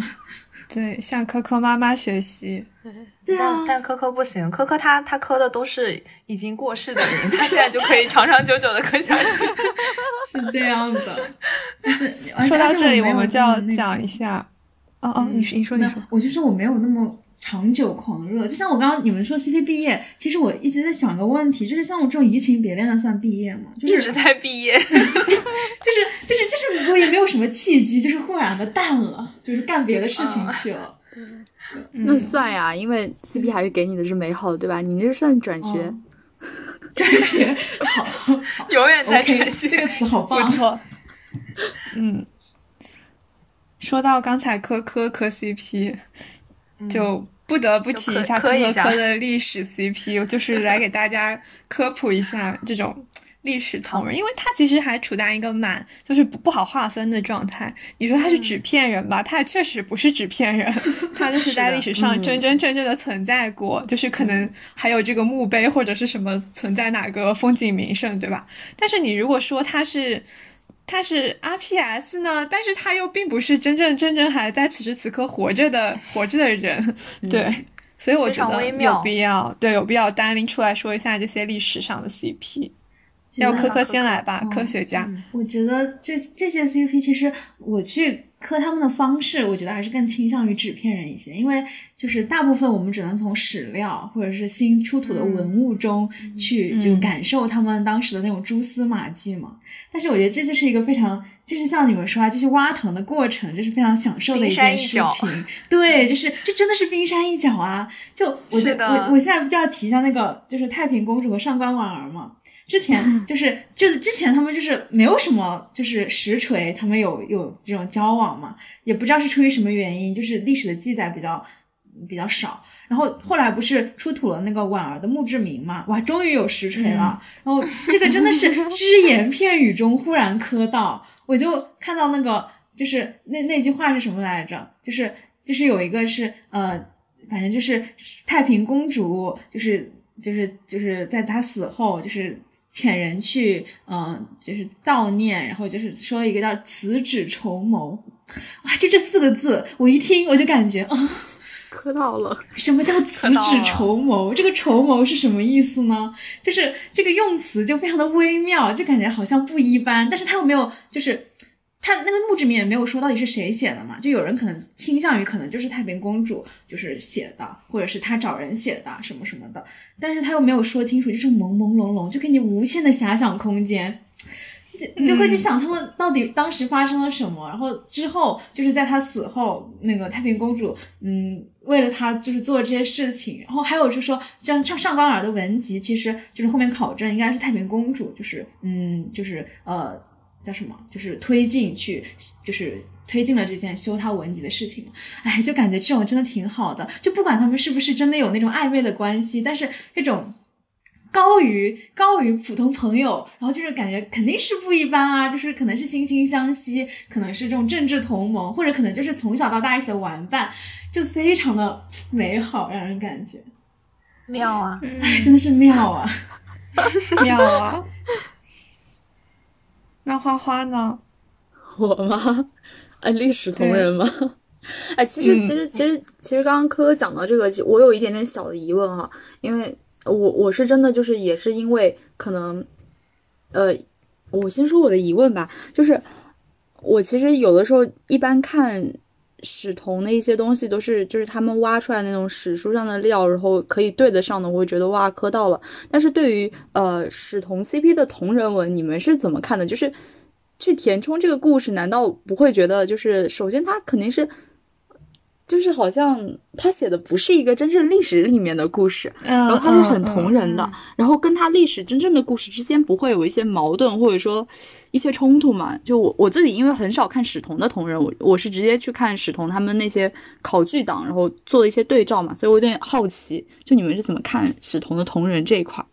对，向科科妈妈学习。对啊，但科科不行，科科他他磕的都是已经过世的人，他现在就可以长长久久的磕下去。是这样的，就是说到这里，我们就要讲一下。哦哦，你你说你说，我就是我没有那么长久狂热。就像我刚刚你们说 CP 毕业，其实我一直在想个问题，就是像我这种移情别恋的算毕业吗？一直在毕业，就是就是就是我也没有什么契机，就是忽然的淡了，就是干别的事情去了。那算呀，因为 CP 还是给你的是美好的，对吧？你那算转学，转学，好，好，永远在转学，这个词好棒，不错。嗯，说到刚才磕磕磕 CP，就不得不提一下科和科的历史 CP，就是来给大家科普一下这种。历史同人，因为他其实还处在一个蛮就是不不好划分的状态。你说他是纸片人吧，他也确实不是纸片人，他就是在历史上真真正正的存在过，就是可能还有这个墓碑或者是什么存在哪个风景名胜，对吧？但是你如果说他是他是 RPS 呢，但是他又并不是真正真正还在此时此刻活着的活着的人，对，所以我觉得有必要对有必要单拎出来说一下这些历史上的 CP。要科科先来吧，科学家。我觉得这这些 CP 其实我去磕他们的方式，我觉得还是更倾向于纸片人一些，因为就是大部分我们只能从史料或者是新出土的文物中去就感受他们当时的那种蛛丝马迹嘛。但是我觉得这就是一个非常，就是像你们说啊，就是挖藤的过程，这是非常享受的一件事情。对，就是这真的是冰山一角啊！就我就我我现在不就要提一下那个，就是太平公主和上官婉儿嘛。之前 就是就是之前他们就是没有什么就是实锤，他们有有这种交往嘛，也不知道是出于什么原因，就是历史的记载比较比较少。然后后来不是出土了那个婉儿的墓志铭嘛，哇，终于有实锤了。然后这个真的是只言片语中忽然磕到，我就看到那个就是那那句话是什么来着？就是就是有一个是呃，反正就是太平公主就是。就是就是在他死后，就是遣人去，嗯，就是悼念，然后就是说了一个叫“辞旨筹谋”，哇，就这四个字，我一听我就感觉啊，磕到了。什么叫“辞旨筹谋”？这个“筹谋”是什么意思呢？就是这个用词就非常的微妙，就感觉好像不一般，但是他又没有就是。他那个墓志铭也没有说到底是谁写的嘛，就有人可能倾向于可能就是太平公主就是写的，或者是他找人写的什么什么的，但是他又没有说清楚，就是朦朦胧胧，就给你无限的遐想空间，就就会去想他们到底当时发生了什么，然后之后就是在他死后，那个太平公主嗯为了他就是做这些事情，然后还有就是说像上上官儿的文集，其实就是后面考证应该是太平公主就是嗯就是呃。叫什么？就是推进去，就是推进了这件修他文集的事情嘛。哎，就感觉这种真的挺好的。就不管他们是不是真的有那种暧昧的关系，但是这种高于高于普通朋友，然后就是感觉肯定是不一般啊。就是可能是惺惺相惜，可能是这种政治同盟，或者可能就是从小到大一起的玩伴，就非常的美好，让人感觉妙啊！哎，真的是妙啊，妙啊！那花花呢？我吗？哎，历史同人吗？哎，其实其实其实其实刚刚科科讲到这个，我有一点点小的疑问哈，因为我我是真的就是也是因为可能，呃，我先说我的疑问吧，就是我其实有的时候一般看。史同的一些东西都是，就是他们挖出来那种史书上的料，然后可以对得上的，我会觉得哇，磕到了。但是对于呃史同 CP 的同人文，你们是怎么看的？就是去填充这个故事，难道不会觉得就是首先它肯定是。就是好像他写的不是一个真正历史里面的故事，然后他是很同人的，然后跟他历史真正的故事之间不会有一些矛盾或者说一些冲突嘛？就我我自己因为很少看史同的同人，我我是直接去看史同他们那些考据党，然后做了一些对照嘛，所以我有点好奇，就你们是怎么看史同的同人这一块？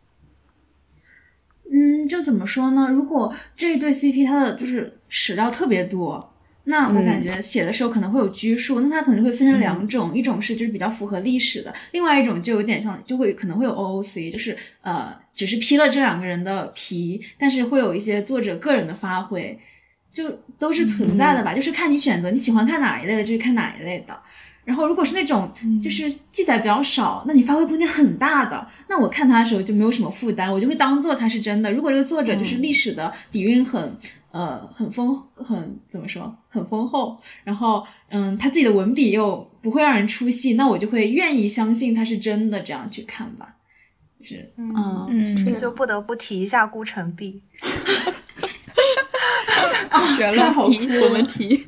嗯，就怎么说呢？如果这一对 CP 它的就是史料特别多。那我感觉写的时候可能会有拘束，那它可能会分成两种，一种是就是比较符合历史的，另外一种就有点像，就会可能会有 OOC，就是呃，只是披了这两个人的皮，但是会有一些作者个人的发挥，就都是存在的吧，就是看你选择你喜欢看哪一类的，就是看哪一类的。然后如果是那种就是记载比较少，那你发挥空间很大的，那我看它的时候就没有什么负担，我就会当做它是真的。如果这个作者就是历史的底蕴很。呃，很丰，很怎么说，很丰厚。然后，嗯，他自己的文笔又不会让人出戏，那我就会愿意相信他是真的，这样去看吧。是，嗯嗯，这就不得不提一下孤城碧。绝了，提我们提，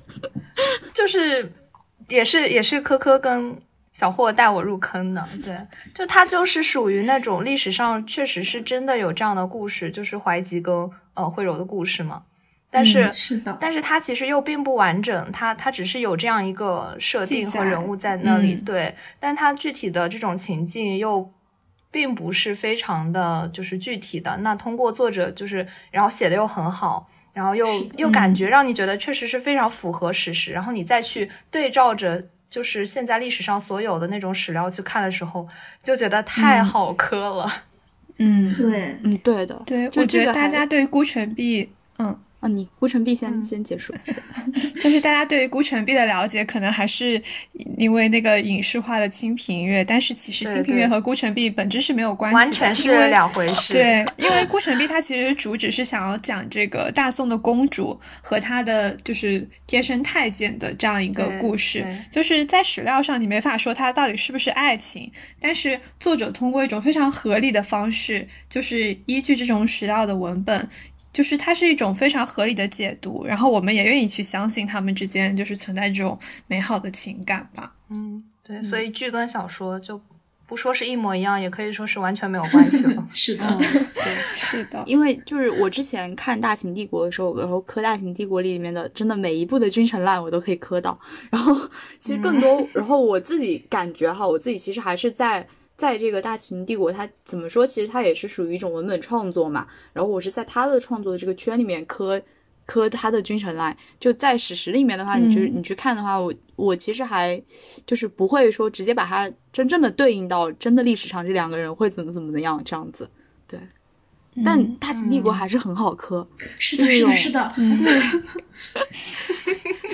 就是也是也是科科跟小霍带我入坑的。对，就他就是属于那种历史上确实是真的有这样的故事，就是怀吉跟呃惠柔的故事嘛。但是，是的，但是它其实又并不完整，它它只是有这样一个设定和人物在那里，对，但它具体的这种情境又并不是非常的就是具体的。那通过作者就是，然后写的又很好，然后又又感觉让你觉得确实是非常符合史实，然后你再去对照着就是现在历史上所有的那种史料去看的时候，就觉得太好磕了。嗯，对，嗯，对的，对，我觉得大家对孤城碧，嗯。啊，你孤城闭先先结束。就是大家对于孤城闭的了解，可能还是因为那个影视化的《清平乐》，但是其实《清平乐》和孤城闭本质是没有关系，完全是两回事。对，因为孤城闭它其实主旨是想要讲这个大宋的公主和她的就是贴身太监的这样一个故事，就是在史料上你没法说它到底是不是爱情，但是作者通过一种非常合理的方式，就是依据这种史料的文本。就是它是一种非常合理的解读，然后我们也愿意去相信他们之间就是存在这种美好的情感吧。嗯，对，所以剧跟小说就不说是一模一样，也可以说是完全没有关系了。是的，对，是的。因为就是我之前看《大秦帝国》的时候，然后磕《大秦帝国》里面的真的每一部的君臣烂我都可以磕到。然后其实更多，然后我自己感觉哈，我自己其实还是在。在这个大秦帝国，它怎么说？其实它也是属于一种文本创作嘛。然后我是在他的创作的这个圈里面磕磕他的君臣来。就在史实里面的话，你就你去看的话，我我其实还就是不会说直接把它真正的对应到真的历史上这两个人会怎么怎么的样这样子。对，但大秦帝国还是很好磕。是的，是的，是的，对。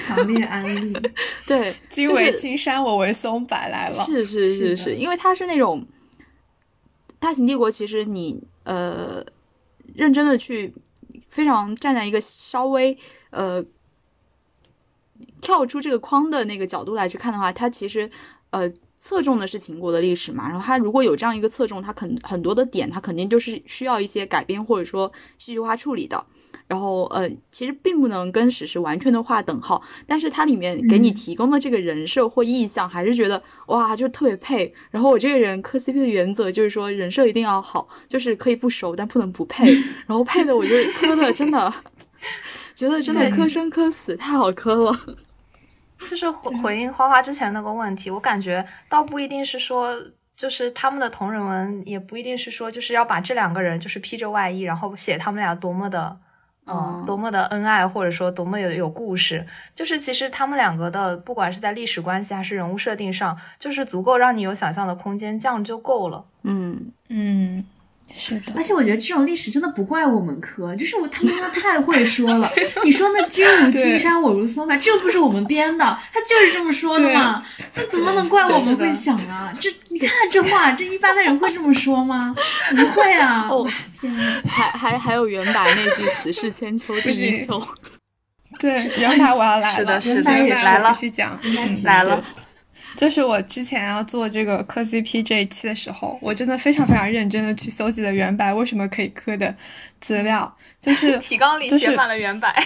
强烈安利，对，君为青山，我为松柏来了。是是是是，因为它是那种大秦帝国，其实你呃认真的去非常站在一个稍微呃跳出这个框的那个角度来去看的话，它其实呃侧重的是秦国的历史嘛。然后它如果有这样一个侧重，它肯很多的点，它肯定就是需要一些改编或者说戏剧化处理的。然后，呃，其实并不能跟史实完全的划等号，但是它里面给你提供的这个人设或意象，还是觉得哇，就特别配。然后我这个人磕 CP 的原则就是说，人设一定要好，就是可以不熟，但不能不配。然后配的我就磕的真的，觉得真的磕生磕死，太好磕了。就是回回应花花之前那个问题，我感觉倒不一定是说，就是他们的同人文也不一定是说，就是要把这两个人就是披着外衣，然后写他们俩多么的。嗯，多么的恩爱，或者说多么有有故事，就是其实他们两个的，不管是在历史关系还是人物设定上，就是足够让你有想象的空间，这样就够了。嗯嗯。是的，而且我觉得这种历史真的不怪我们磕，就是我他们真的太会说了。你说那君如青山，我如松柏，这又不是我们编的，他就是这么说的嘛。那怎么能怪我们会想啊？这你看这话，这一般的人会这么说吗？不会啊！哦天呐，还还还有原版那句“此事千秋第一秋”。对，原版我要来了，是的，是的，来了，必须讲，来了。就是我之前要做这个磕 CP 这一期的时候，我真的非常非常认真的去搜集了原白为什么可以磕的资料，就是 提纲里写满了原白。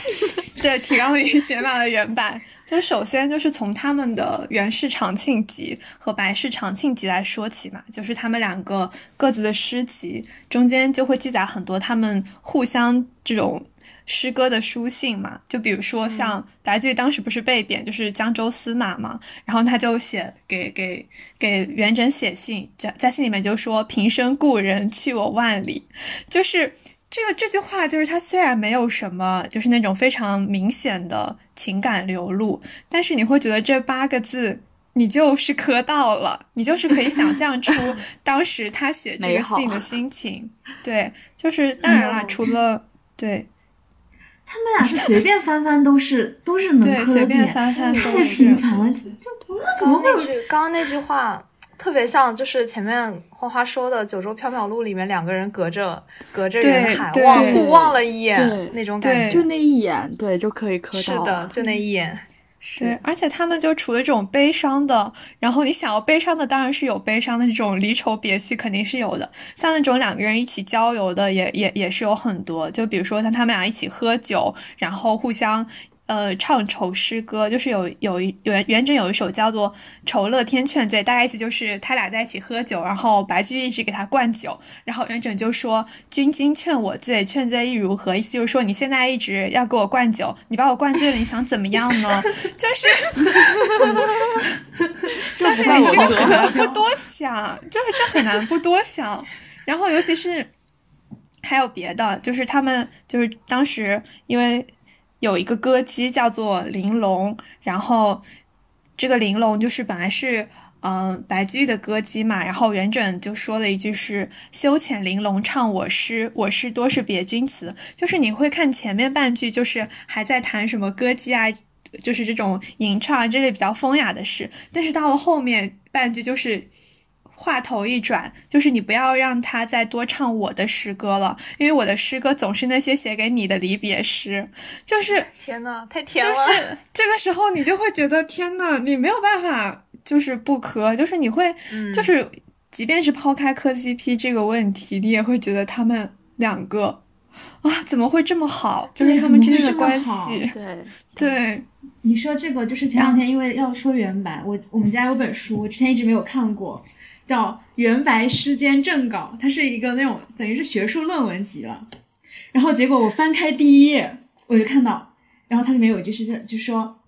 对，提纲里写满了原白。就首先就是从他们的袁氏长庆集和白氏长庆集来说起嘛，就是他们两个各自的诗集中间就会记载很多他们互相这种。诗歌的书信嘛，就比如说像白居易当时不是被贬，就是江州司马嘛，然后他就写给给给元稹写信，在在信里面就说平生故人去我万里，就是这个这句话，就是他虽然没有什么，就是那种非常明显的情感流露，但是你会觉得这八个字你就是磕到了，你就是可以想象出 当时他写这个信的心情，对，就是当然啦，除了对。他们俩是随便翻翻都是都是能磕的点，太频繁了，就怎么会？刚刚那句话特别像，就是前面花花说的《九州缥缈录》里面两个人隔着隔着人海望互望了一眼那种感觉，就那一眼，对就可以磕到，是的，就那一眼。是，而且他们就除了这种悲伤的，然后你想要悲伤的，当然是有悲伤的这种离愁别绪，肯定是有的。像那种两个人一起郊游的，也也也是有很多。就比如说像他们俩一起喝酒，然后互相。呃，唱愁诗歌就是有有有元稹有一首叫做《酬乐天劝醉》，大概意思就是他俩在一起喝酒，然后白居易一直给他灌酒，然后元稹就说：“君今劝我醉，劝醉亦如何？”意思就是说你现在一直要给我灌酒，你把我灌醉了，你想怎么样呢？就是，就是你这个很难不多想，就是这很难不多想。然后尤其是还有别的，就是他们就是当时因为。有一个歌姬叫做玲珑，然后这个玲珑就是本来是嗯，白居易的歌姬嘛，然后元稹就说了一句是“休遣玲珑唱我诗，我诗多是别君词”，就是你会看前面半句，就是还在谈什么歌姬啊，就是这种吟唱这类比较风雅的事，但是到了后面半句，就是话头一转，就是你不要让他再多唱我的诗歌了，因为我的诗歌总是那些写给你的离别诗，就是天呐，太甜了，就是 这个时候你就会觉得天呐，你没有办法。就是不磕，就是你会，就是即便是抛开磕 CP 这个问题，你也会觉得他们两个啊，怎么会这么好？就是他们之间的关系。对对，你说这个就是前两天因为要说原版，我我们家有本书，我之前一直没有看过，叫《原白诗笺正稿》，它是一个那种等于是学术论文集了。然后结果我翻开第一页，我就看到，然后它里面有一句是就说，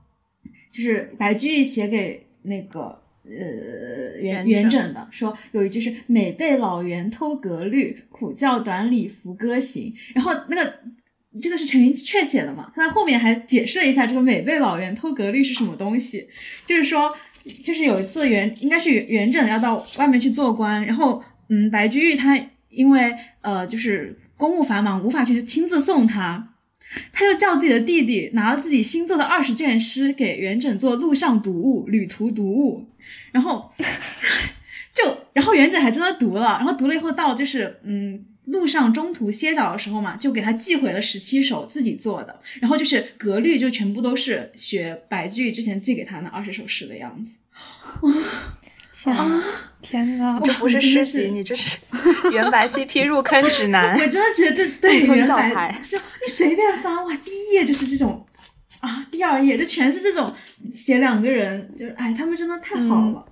就是白居易写给。那个呃，元元稹的说有一句是“每被老袁偷格律，苦教短礼服歌行”。然后那个这个是陈寅恪写的嘛？他在后面还解释了一下这个“每被老袁偷格律”是什么东西，就是说，就是有一次元应该是元元稹要到外面去做官，然后嗯，白居易他因为呃就是公务繁忙，无法去亲自送他。他就叫自己的弟弟拿了自己新做的二十卷诗给元稹做路上读物、旅途读物，然后 就然后元稹还真的读了，然后读了以后到就是嗯路上中途歇脚的时候嘛，就给他寄回了十七首自己做的，然后就是格律就全部都是学白居易之前寄给他那二十首诗的样子，哇。啊！天呐，这不是诗集，你这是原白 CP 入坑指南。我真的觉得这对 原白，就你随便翻哇，第一页就是这种啊，第二页就全是这种写两个人，就是哎，他们真的太好了，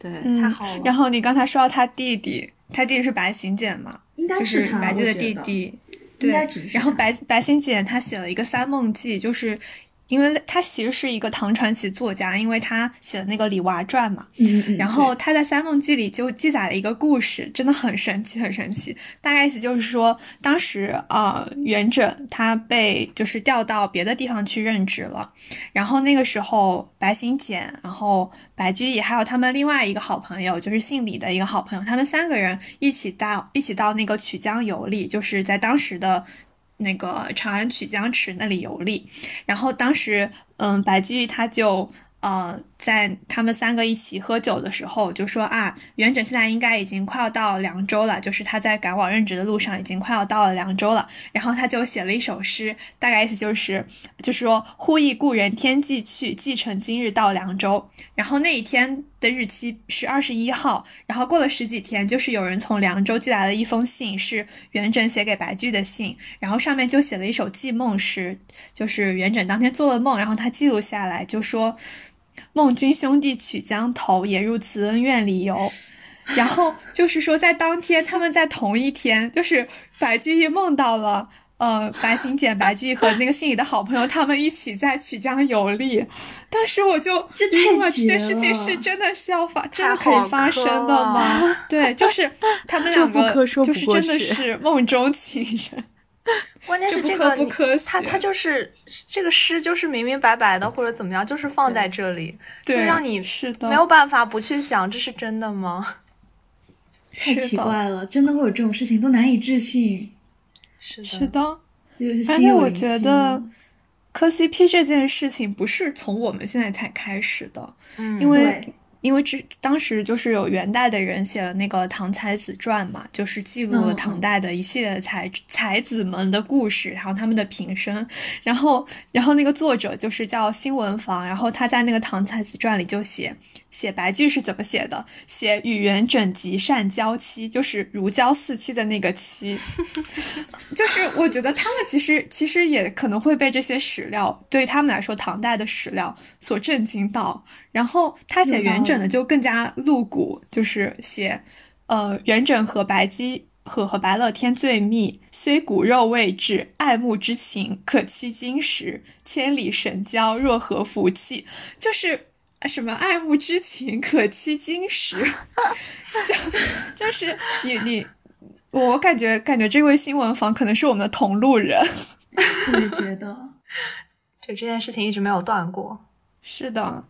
对，太好了。然后你刚才说到他弟弟，他弟弟是白行简嘛？应该是白居的弟弟，对。然后白白行简他写了一个《三梦记》，就是。因为他其实是一个唐传奇作家，因为他写的那个《李娃传》嘛，嗯然后他在《三梦记》里就记载了一个故事，真的很神奇，很神奇。大概意思就是说，当时呃，元稹他被就是调到别的地方去任职了，然后那个时候白行简，然后白居易还有他们另外一个好朋友，就是姓李的一个好朋友，他们三个人一起到一起到那个曲江游历，就是在当时的。那个长安曲江池那里游历，然后当时，嗯，白居易他就。呃，在他们三个一起喝酒的时候，就说啊，元稹现在应该已经快要到凉州了，就是他在赶往任职的路上，已经快要到了凉州了。然后他就写了一首诗，大概意思就是，就是说忽忆故人天际去，既乘今日到凉州。然后那一天的日期是二十一号，然后过了十几天，就是有人从凉州寄来了一封信，是元稹写给白居的信，然后上面就写了一首寄梦诗，就是元稹当天做了梦，然后他记录下来，就说。梦君兄弟曲江头，也入慈恩院里游。然后就是说，在当天，他们在同一天，就是白居易梦到了，呃，白行简、白居易和那个信里的好朋友，他们一起在曲江游历。当时我就懵了，这件事情是真的是要发，真的可以发生的吗？对，就是他们两个，就是真的是梦中情人。关键是这个，他他就是这个诗，就是明明白白的，或者怎么样，就是放在这里，就让你是的没有办法不去想，这是真的吗？太奇怪了，真的会有这种事情，都难以置信。是的，是的。而且我觉得磕 CP 这件事情不是从我们现在才开始的，嗯，因为。因为这当时就是有元代的人写了那个《唐才子传》嘛，就是记录了唐代的一系列才才子们的故事，然后他们的平生。然后，然后那个作者就是叫辛文房，然后他在那个《唐才子传》里就写写白居是怎么写的，写与元稹极善交妻，就是如胶似漆的那个妻。就是我觉得他们其实其实也可能会被这些史料，对于他们来说，唐代的史料所震惊到。然后他写元稹的就更加露骨，就是写，呃，元稹和白姬和和白乐天最密，虽骨肉未至，爱慕之情可期今时，千里神交若何福气？就是什么爱慕之情可期今时，就就是你你，我感觉感觉这位新闻房可能是我们的同路人，我也觉得，就这件事情一直没有断过，是的。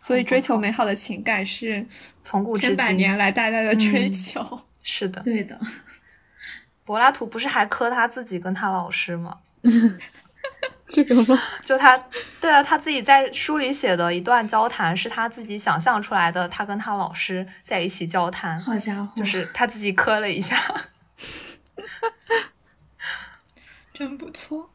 所以追求美好的情感是从古至今千百年来大家的追求。是的，对的。柏拉图不是还磕他自己跟他老师吗？这个吗？就他，对啊，他自己在书里写的一段交谈，是他自己想象出来的。他跟他老师在一起交谈，好家伙，就是他自己磕了一下，真不错。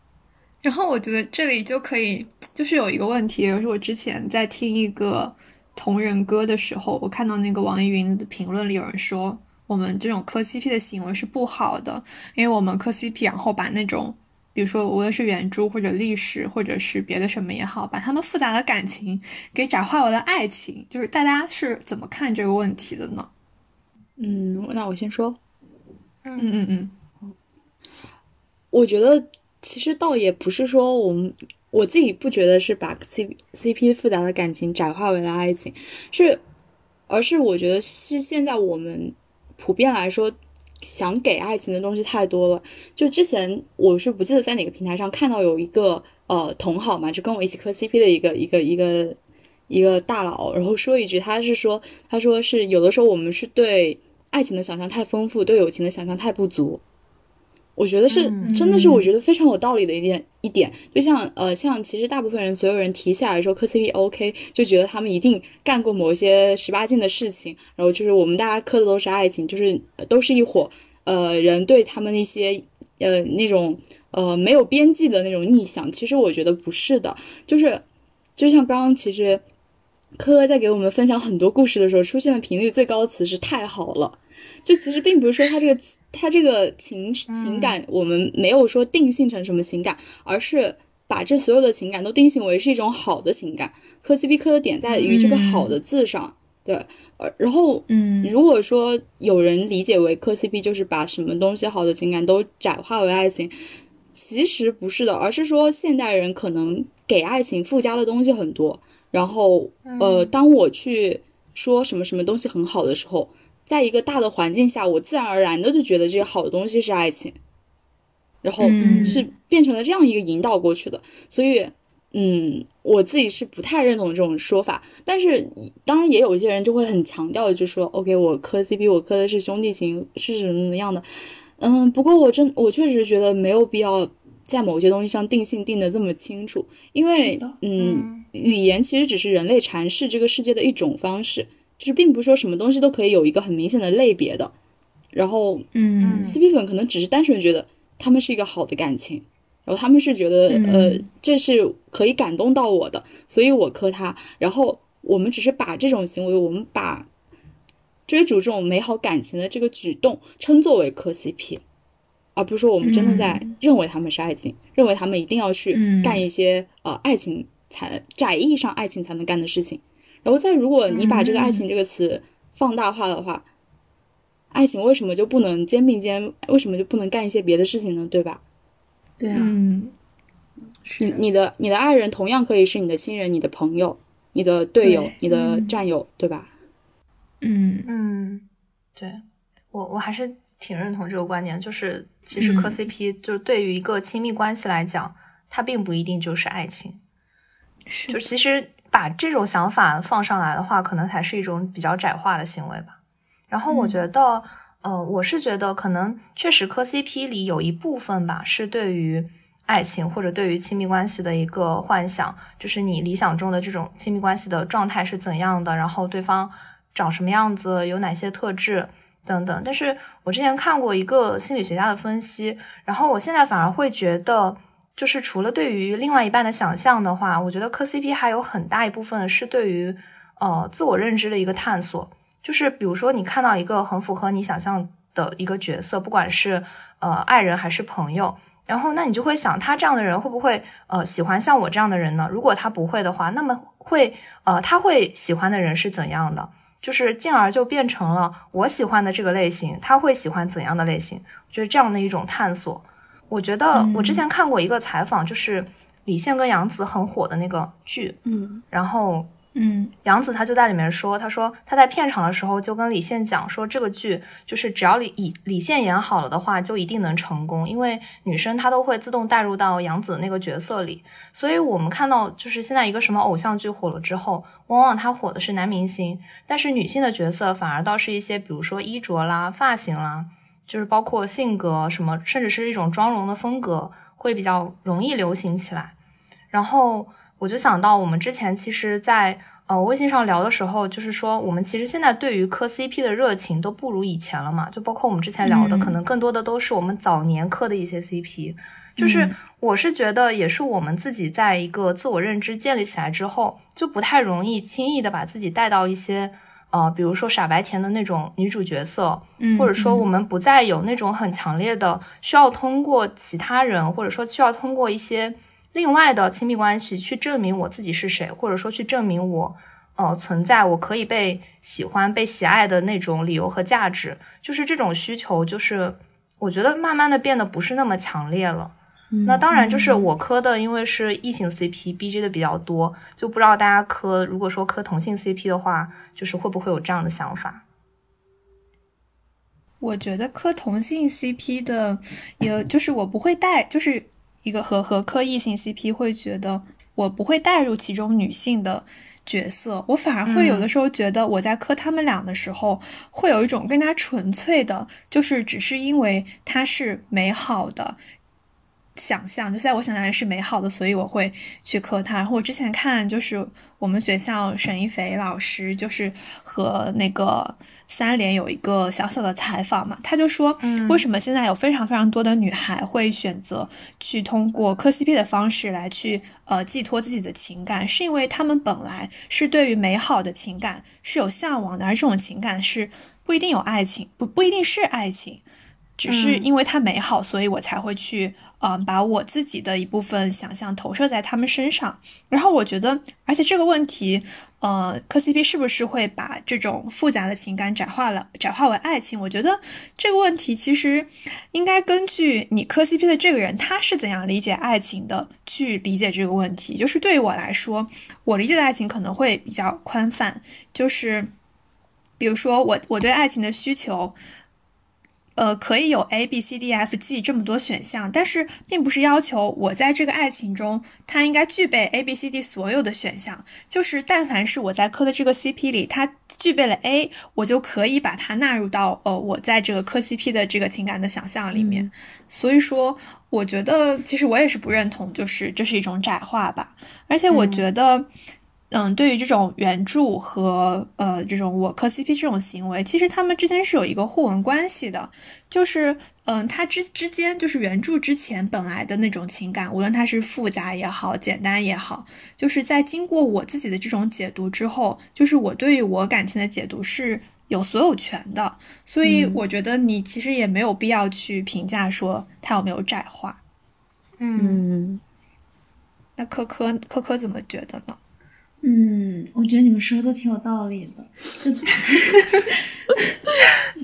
然后我觉得这里就可以，就是有一个问题，也是我之前在听一个同人歌的时候，我看到那个网易云的评论里有人说。我们这种磕 CP 的行为是不好的，因为我们磕 CP，然后把那种，比如说无论是原著或者历史或者是别的什么也好，把他们复杂的感情给转化为了爱情，就是大家是怎么看这个问题的呢？嗯，那我先说。嗯嗯嗯，我觉得其实倒也不是说我们我自己不觉得是把 C CP 复杂的感情转化为了爱情，是，而是我觉得是现在我们。普遍来说，想给爱情的东西太多了。就之前我是不记得在哪个平台上看到有一个呃同好嘛，就跟我一起磕 CP 的一个一个一个一个大佬，然后说一句，他是说，他说是有的时候我们是对爱情的想象太丰富，对友情的想象太不足。我觉得是，真的是，我觉得非常有道理的一点一点，就像呃，像其实大部分人，所有人提起来说磕 CP OK，就觉得他们一定干过某一些十八禁的事情，然后就是我们大家磕的都是爱情，就是都是一伙呃人对他们那些呃那种呃没有边际的那种逆想，其实我觉得不是的，就是就像刚刚其实科科在给我们分享很多故事的时候，出现的频率最高的词是太好了，就其实并不是说他这个。他这个情情感，我们没有说定性成什么情感，而是把这所有的情感都定性为是一种好的情感。磕 CP 磕的点在于这个“好的”字上，对。呃，然后，嗯，如果说有人理解为磕 CP 就是把什么东西好的情感都窄化为爱情，其实不是的，而是说现代人可能给爱情附加的东西很多。然后，呃，当我去说什么什么东西很好的时候。在一个大的环境下，我自然而然的就觉得这个好的东西是爱情，然后是变成了这样一个引导过去的。所以，嗯，我自己是不太认同这种说法。但是，当然也有一些人就会很强调的，就说：“OK，我磕 CP，我磕的是兄弟情，是什么怎么样的。”嗯，不过我真我确实觉得没有必要在某些东西上定性定的这么清楚，因为，嗯，语言其实只是人类阐释这个世界的一种方式。就是并不是说什么东西都可以有一个很明显的类别的，然后，嗯，CP 粉可能只是单纯觉得他们是一个好的感情，然后他们是觉得，呃，这是可以感动到我的，所以我磕他。然后我们只是把这种行为，我们把追逐这种美好感情的这个举动称作为磕 CP，而不是说我们真的在认为他们是爱情，认为他们一定要去干一些呃爱情才窄义上爱情才能干的事情。然后再，如果你把这个“爱情”这个词放大化的话，爱情为什么就不能肩并肩？为什么就不能干一些别的事情呢？对吧？对啊，嗯，你你的你的爱人同样可以是你的亲人、你的朋友、你的队友、你的战友，对吧？嗯嗯，对我我还是挺认同这个观点，就是其实磕 CP 就是对于一个亲密关系来讲，它并不一定就是爱情，是就其实。把这种想法放上来的话，可能才是一种比较窄化的行为吧。然后我觉得，呃，我是觉得可能确实磕 CP 里有一部分吧，是对于爱情或者对于亲密关系的一个幻想，就是你理想中的这种亲密关系的状态是怎样的，然后对方长什么样子，有哪些特质等等。但是我之前看过一个心理学家的分析，然后我现在反而会觉得。就是除了对于另外一半的想象的话，我觉得磕 CP 还有很大一部分是对于呃自我认知的一个探索。就是比如说你看到一个很符合你想象的一个角色，不管是呃爱人还是朋友，然后那你就会想他这样的人会不会呃喜欢像我这样的人呢？如果他不会的话，那么会呃他会喜欢的人是怎样的？就是进而就变成了我喜欢的这个类型，他会喜欢怎样的类型？就是这样的一种探索。我觉得我之前看过一个采访，就是李现跟杨紫很火的那个剧，嗯，然后嗯，杨紫她就在里面说，她说她在片场的时候就跟李现讲说，这个剧就是只要李李李现演好了的话，就一定能成功，因为女生她都会自动带入到杨紫那个角色里。所以我们看到就是现在一个什么偶像剧火了之后，往往他火的是男明星，但是女性的角色反而倒是一些，比如说衣着啦、发型啦，就是包括性格什么，甚至是一种妆容的风格，会比较容易流行起来。然后。我就想到，我们之前其实，在呃微信上聊的时候，就是说，我们其实现在对于磕 CP 的热情都不如以前了嘛。就包括我们之前聊的，可能更多的都是我们早年磕的一些 CP。就是我是觉得，也是我们自己在一个自我认知建立起来之后，就不太容易轻易的把自己带到一些呃，比如说傻白甜的那种女主角色，或者说我们不再有那种很强烈的需要通过其他人，或者说需要通过一些。另外的亲密关系去证明我自己是谁，或者说去证明我，呃，存在我可以被喜欢、被喜爱的那种理由和价值，就是这种需求，就是我觉得慢慢的变得不是那么强烈了。那当然，就是我磕的，因为是异性 CP，BG 的比较多，就不知道大家磕，如果说磕同性 CP 的话，就是会不会有这样的想法？我觉得磕同性 CP 的，也就是我不会带，就是。一个和和磕异性 CP 会觉得我不会带入其中女性的角色，我反而会有的时候觉得我在磕他们俩的时候，会有一种更加纯粹的，就是只是因为它是美好的。想象就在我想象里是美好的，所以我会去磕他。然后我之前看就是我们学校沈一斐老师就是和那个三联有一个小小的采访嘛，他就说，为什么现在有非常非常多的女孩会选择去通过磕 CP 的方式来去呃寄托自己的情感，是因为他们本来是对于美好的情感是有向往的，而这种情感是不一定有爱情，不不一定是爱情。只是因为它美好，所以我才会去，嗯，把我自己的一部分想象投射在他们身上。然后我觉得，而且这个问题，呃，磕 CP 是不是会把这种复杂的情感窄化了，窄化为爱情？我觉得这个问题其实应该根据你磕 CP 的这个人他是怎样理解爱情的去理解这个问题。就是对于我来说，我理解的爱情可能会比较宽泛，就是比如说我我对爱情的需求。呃，可以有 A B C D F G 这么多选项，但是并不是要求我在这个爱情中，它应该具备 A B C D 所有的选项。就是但凡是我在磕的这个 CP 里，它具备了 A，我就可以把它纳入到呃我在这个磕 CP 的这个情感的想象里面。所以说，我觉得其实我也是不认同，就是这是一种窄化吧。而且我觉得。嗯，对于这种原著和呃这种我磕 CP 这种行为，其实他们之间是有一个互文关系的，就是嗯，他之之间就是原著之前本来的那种情感，无论它是复杂也好，简单也好，就是在经过我自己的这种解读之后，就是我对于我感情的解读是有所有权的，所以我觉得你其实也没有必要去评价说他有没有窄化。嗯，那科科科科怎么觉得呢？嗯，我觉得你们说的挺有道理的，就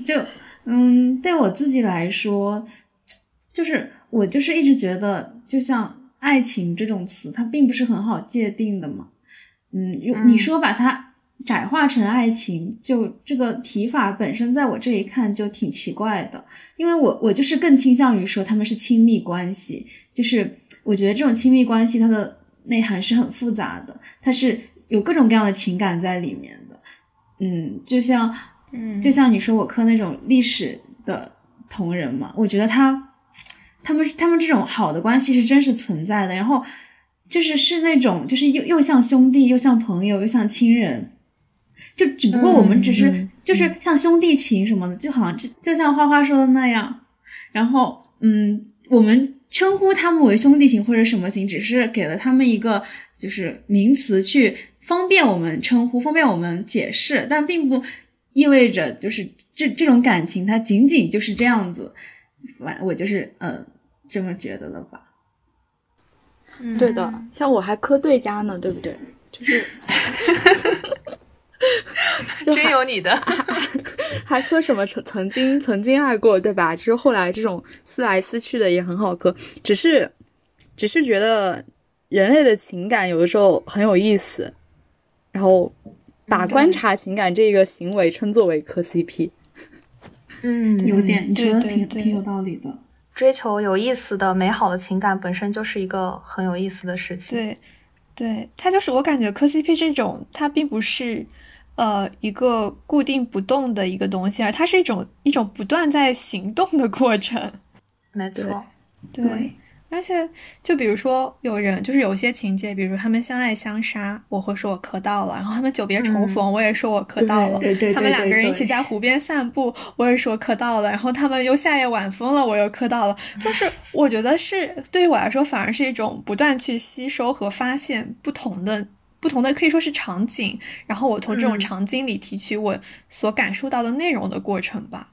就嗯，对我自己来说，就是我就是一直觉得，就像爱情这种词，它并不是很好界定的嘛。嗯，你说把它窄化成爱情，就这个提法本身，在我这一看就挺奇怪的，因为我我就是更倾向于说他们是亲密关系，就是我觉得这种亲密关系它的内涵是很复杂的，它是。有各种各样的情感在里面的，嗯，就像，嗯，就像你说我磕那种历史的同人嘛，我觉得他，他们他们这种好的关系是真实存在的，然后就是是那种就是又又像兄弟又像朋友又像亲人，就只不过我们只是就是像兄弟情什么的，就好像就就像花花说的那样，然后嗯，我们称呼他们为兄弟情或者什么情，只是给了他们一个就是名词去。方便我们称呼，方便我们解释，但并不意味着就是这这种感情它仅仅就是这样子。反正我就是嗯这么觉得的吧。对的，像我还磕对家呢，对不对？就是，真有你的，还磕什么曾曾经曾经爱过，对吧？就是后来这种撕来撕去的也很好磕，只是只是觉得人类的情感有的时候很有意思。然后把观察情感这个行为称作为磕 CP。嗯，有点，你说的挺挺有道理的。追求有意思的、美好的情感本身就是一个很有意思的事情。对，对，它就是我感觉磕 CP 这种，它并不是呃一个固定不动的一个东西，而它是一种一种不断在行动的过程。没错，对。而且，就比如说，有人就是有些情节，比如他们相爱相杀，我会说我磕到了；然后他们久别重逢，我也说我磕到了。对对对。他们两个人一起在湖边散步，我也说磕到了。然后他们又夏夜晚风了，我又磕到了。就 是我觉得是对于我来说，反而是一种不断去吸收和发现不同的、不同的可以说是场景，然后我从这种场景里提取我所感受到的内容的过程吧。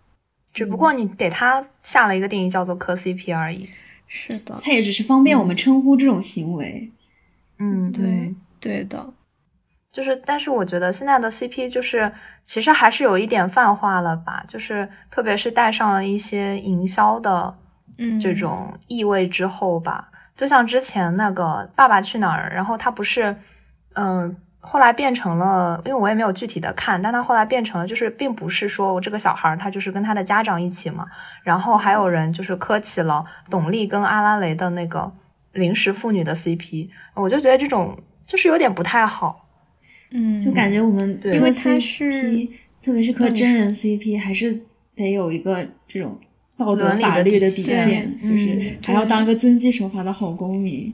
只不过你给他下了一个定义，叫做磕 CP 而已。是的，它也只是方便我们称呼这种行为。嗯，对，对的，就是，但是我觉得现在的 CP 就是，其实还是有一点泛化了吧，就是特别是带上了一些营销的这种意味之后吧，就像之前那个《爸爸去哪儿》，然后他不是，嗯。后来变成了，因为我也没有具体的看，但他后来变成了，就是并不是说我这个小孩他就是跟他的家长一起嘛，然后还有人就是磕起了董力跟阿拉蕾的那个临时父女的 CP，我就觉得这种就是有点不太好，嗯，就感觉我们因为他是特别是磕真人 CP，还是得有一个这种道德法律的底线，就是还要当一个遵纪守法的好公民。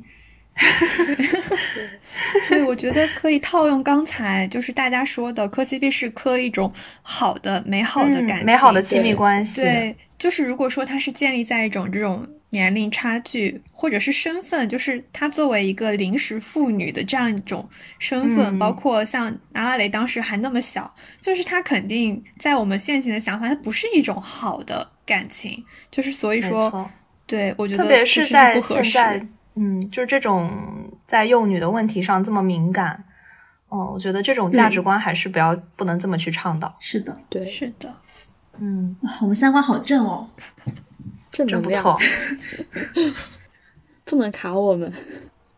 对，我觉得可以套用刚才就是大家说的磕 CP 是磕一种好的、美好的感情、美好的亲密关系。对，就是如果说它是建立在一种这种年龄差距或者是身份，就是她作为一个临时妇女的这样一种身份，包括像阿拉蕾当时还那么小，就是她肯定在我们现行的想法，它不是一种好的感情。就是所以说，对我觉得特别是在现在。嗯，就是这种在幼女的问题上这么敏感，哦，我觉得这种价值观还是不要不能这么去倡导。是的，对，是的，嗯，我们三观好正哦，正能量，不能卡我们，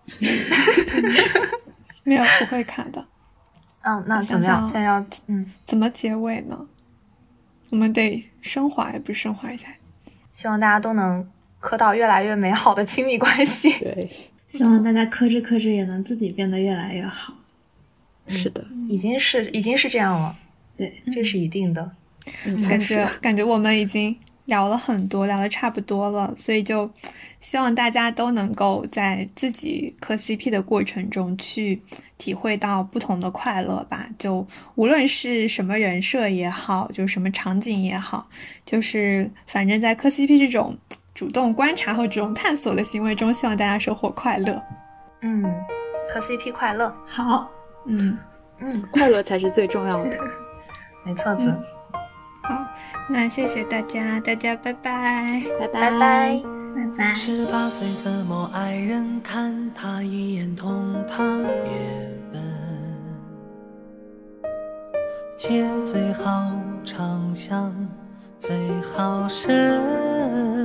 没有不会卡的。嗯，那怎么样？现在要嗯，怎么结尾呢？我们得升华，也不是升华一下。希望大家都能。磕到越来越美好的亲密关系，对，希望大家磕着磕着也能自己变得越来越好。是的，已经是已经是这样了，对，这是一定的。感觉感觉我们已经聊了很多，聊的差不多了，所以就希望大家都能够在自己磕 CP 的过程中去体会到不同的快乐吧。就无论是什么人设也好，就什么场景也好，就是反正在磕 CP 这种。主动观察和主动探索的行为中，希望大家收获快乐。嗯，磕 CP 快乐，好，嗯嗯，快乐才是最重要的，没错子。好，那谢谢大家，大家拜拜，拜拜拜拜拜。十八岁怎么爱人？看他一眼，同他也笨。借最好长相，最好神。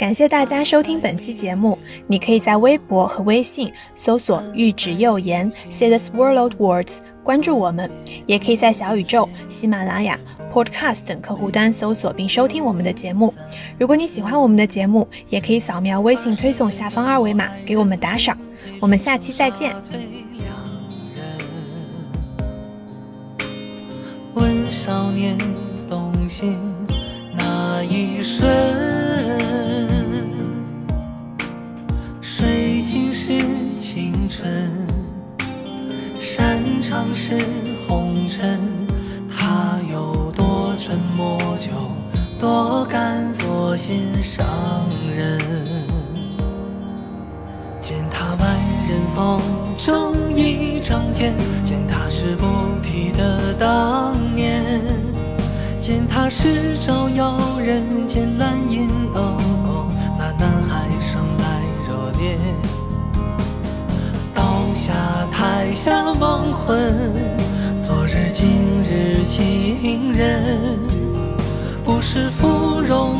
感谢大家收听本期节目。你可以在微博和微信搜索“玉指右言 ”，Say the swirled words，关注我们。也可以在小宇宙、喜马拉雅、Podcast 等客户端搜索并收听我们的节目。如果你喜欢我们的节目，也可以扫描微信推送下方二维码给我们打赏。我们下期再见。问少年动心那一瞬。水晶是青春，擅长是红尘。他有多沉默，就多敢做心上人。见他万人丛中一张天，见他是不提的当年，见他是照耀人间蓝银而过，那南海。刀下台下亡魂，昨日今日情人，不是芙蓉。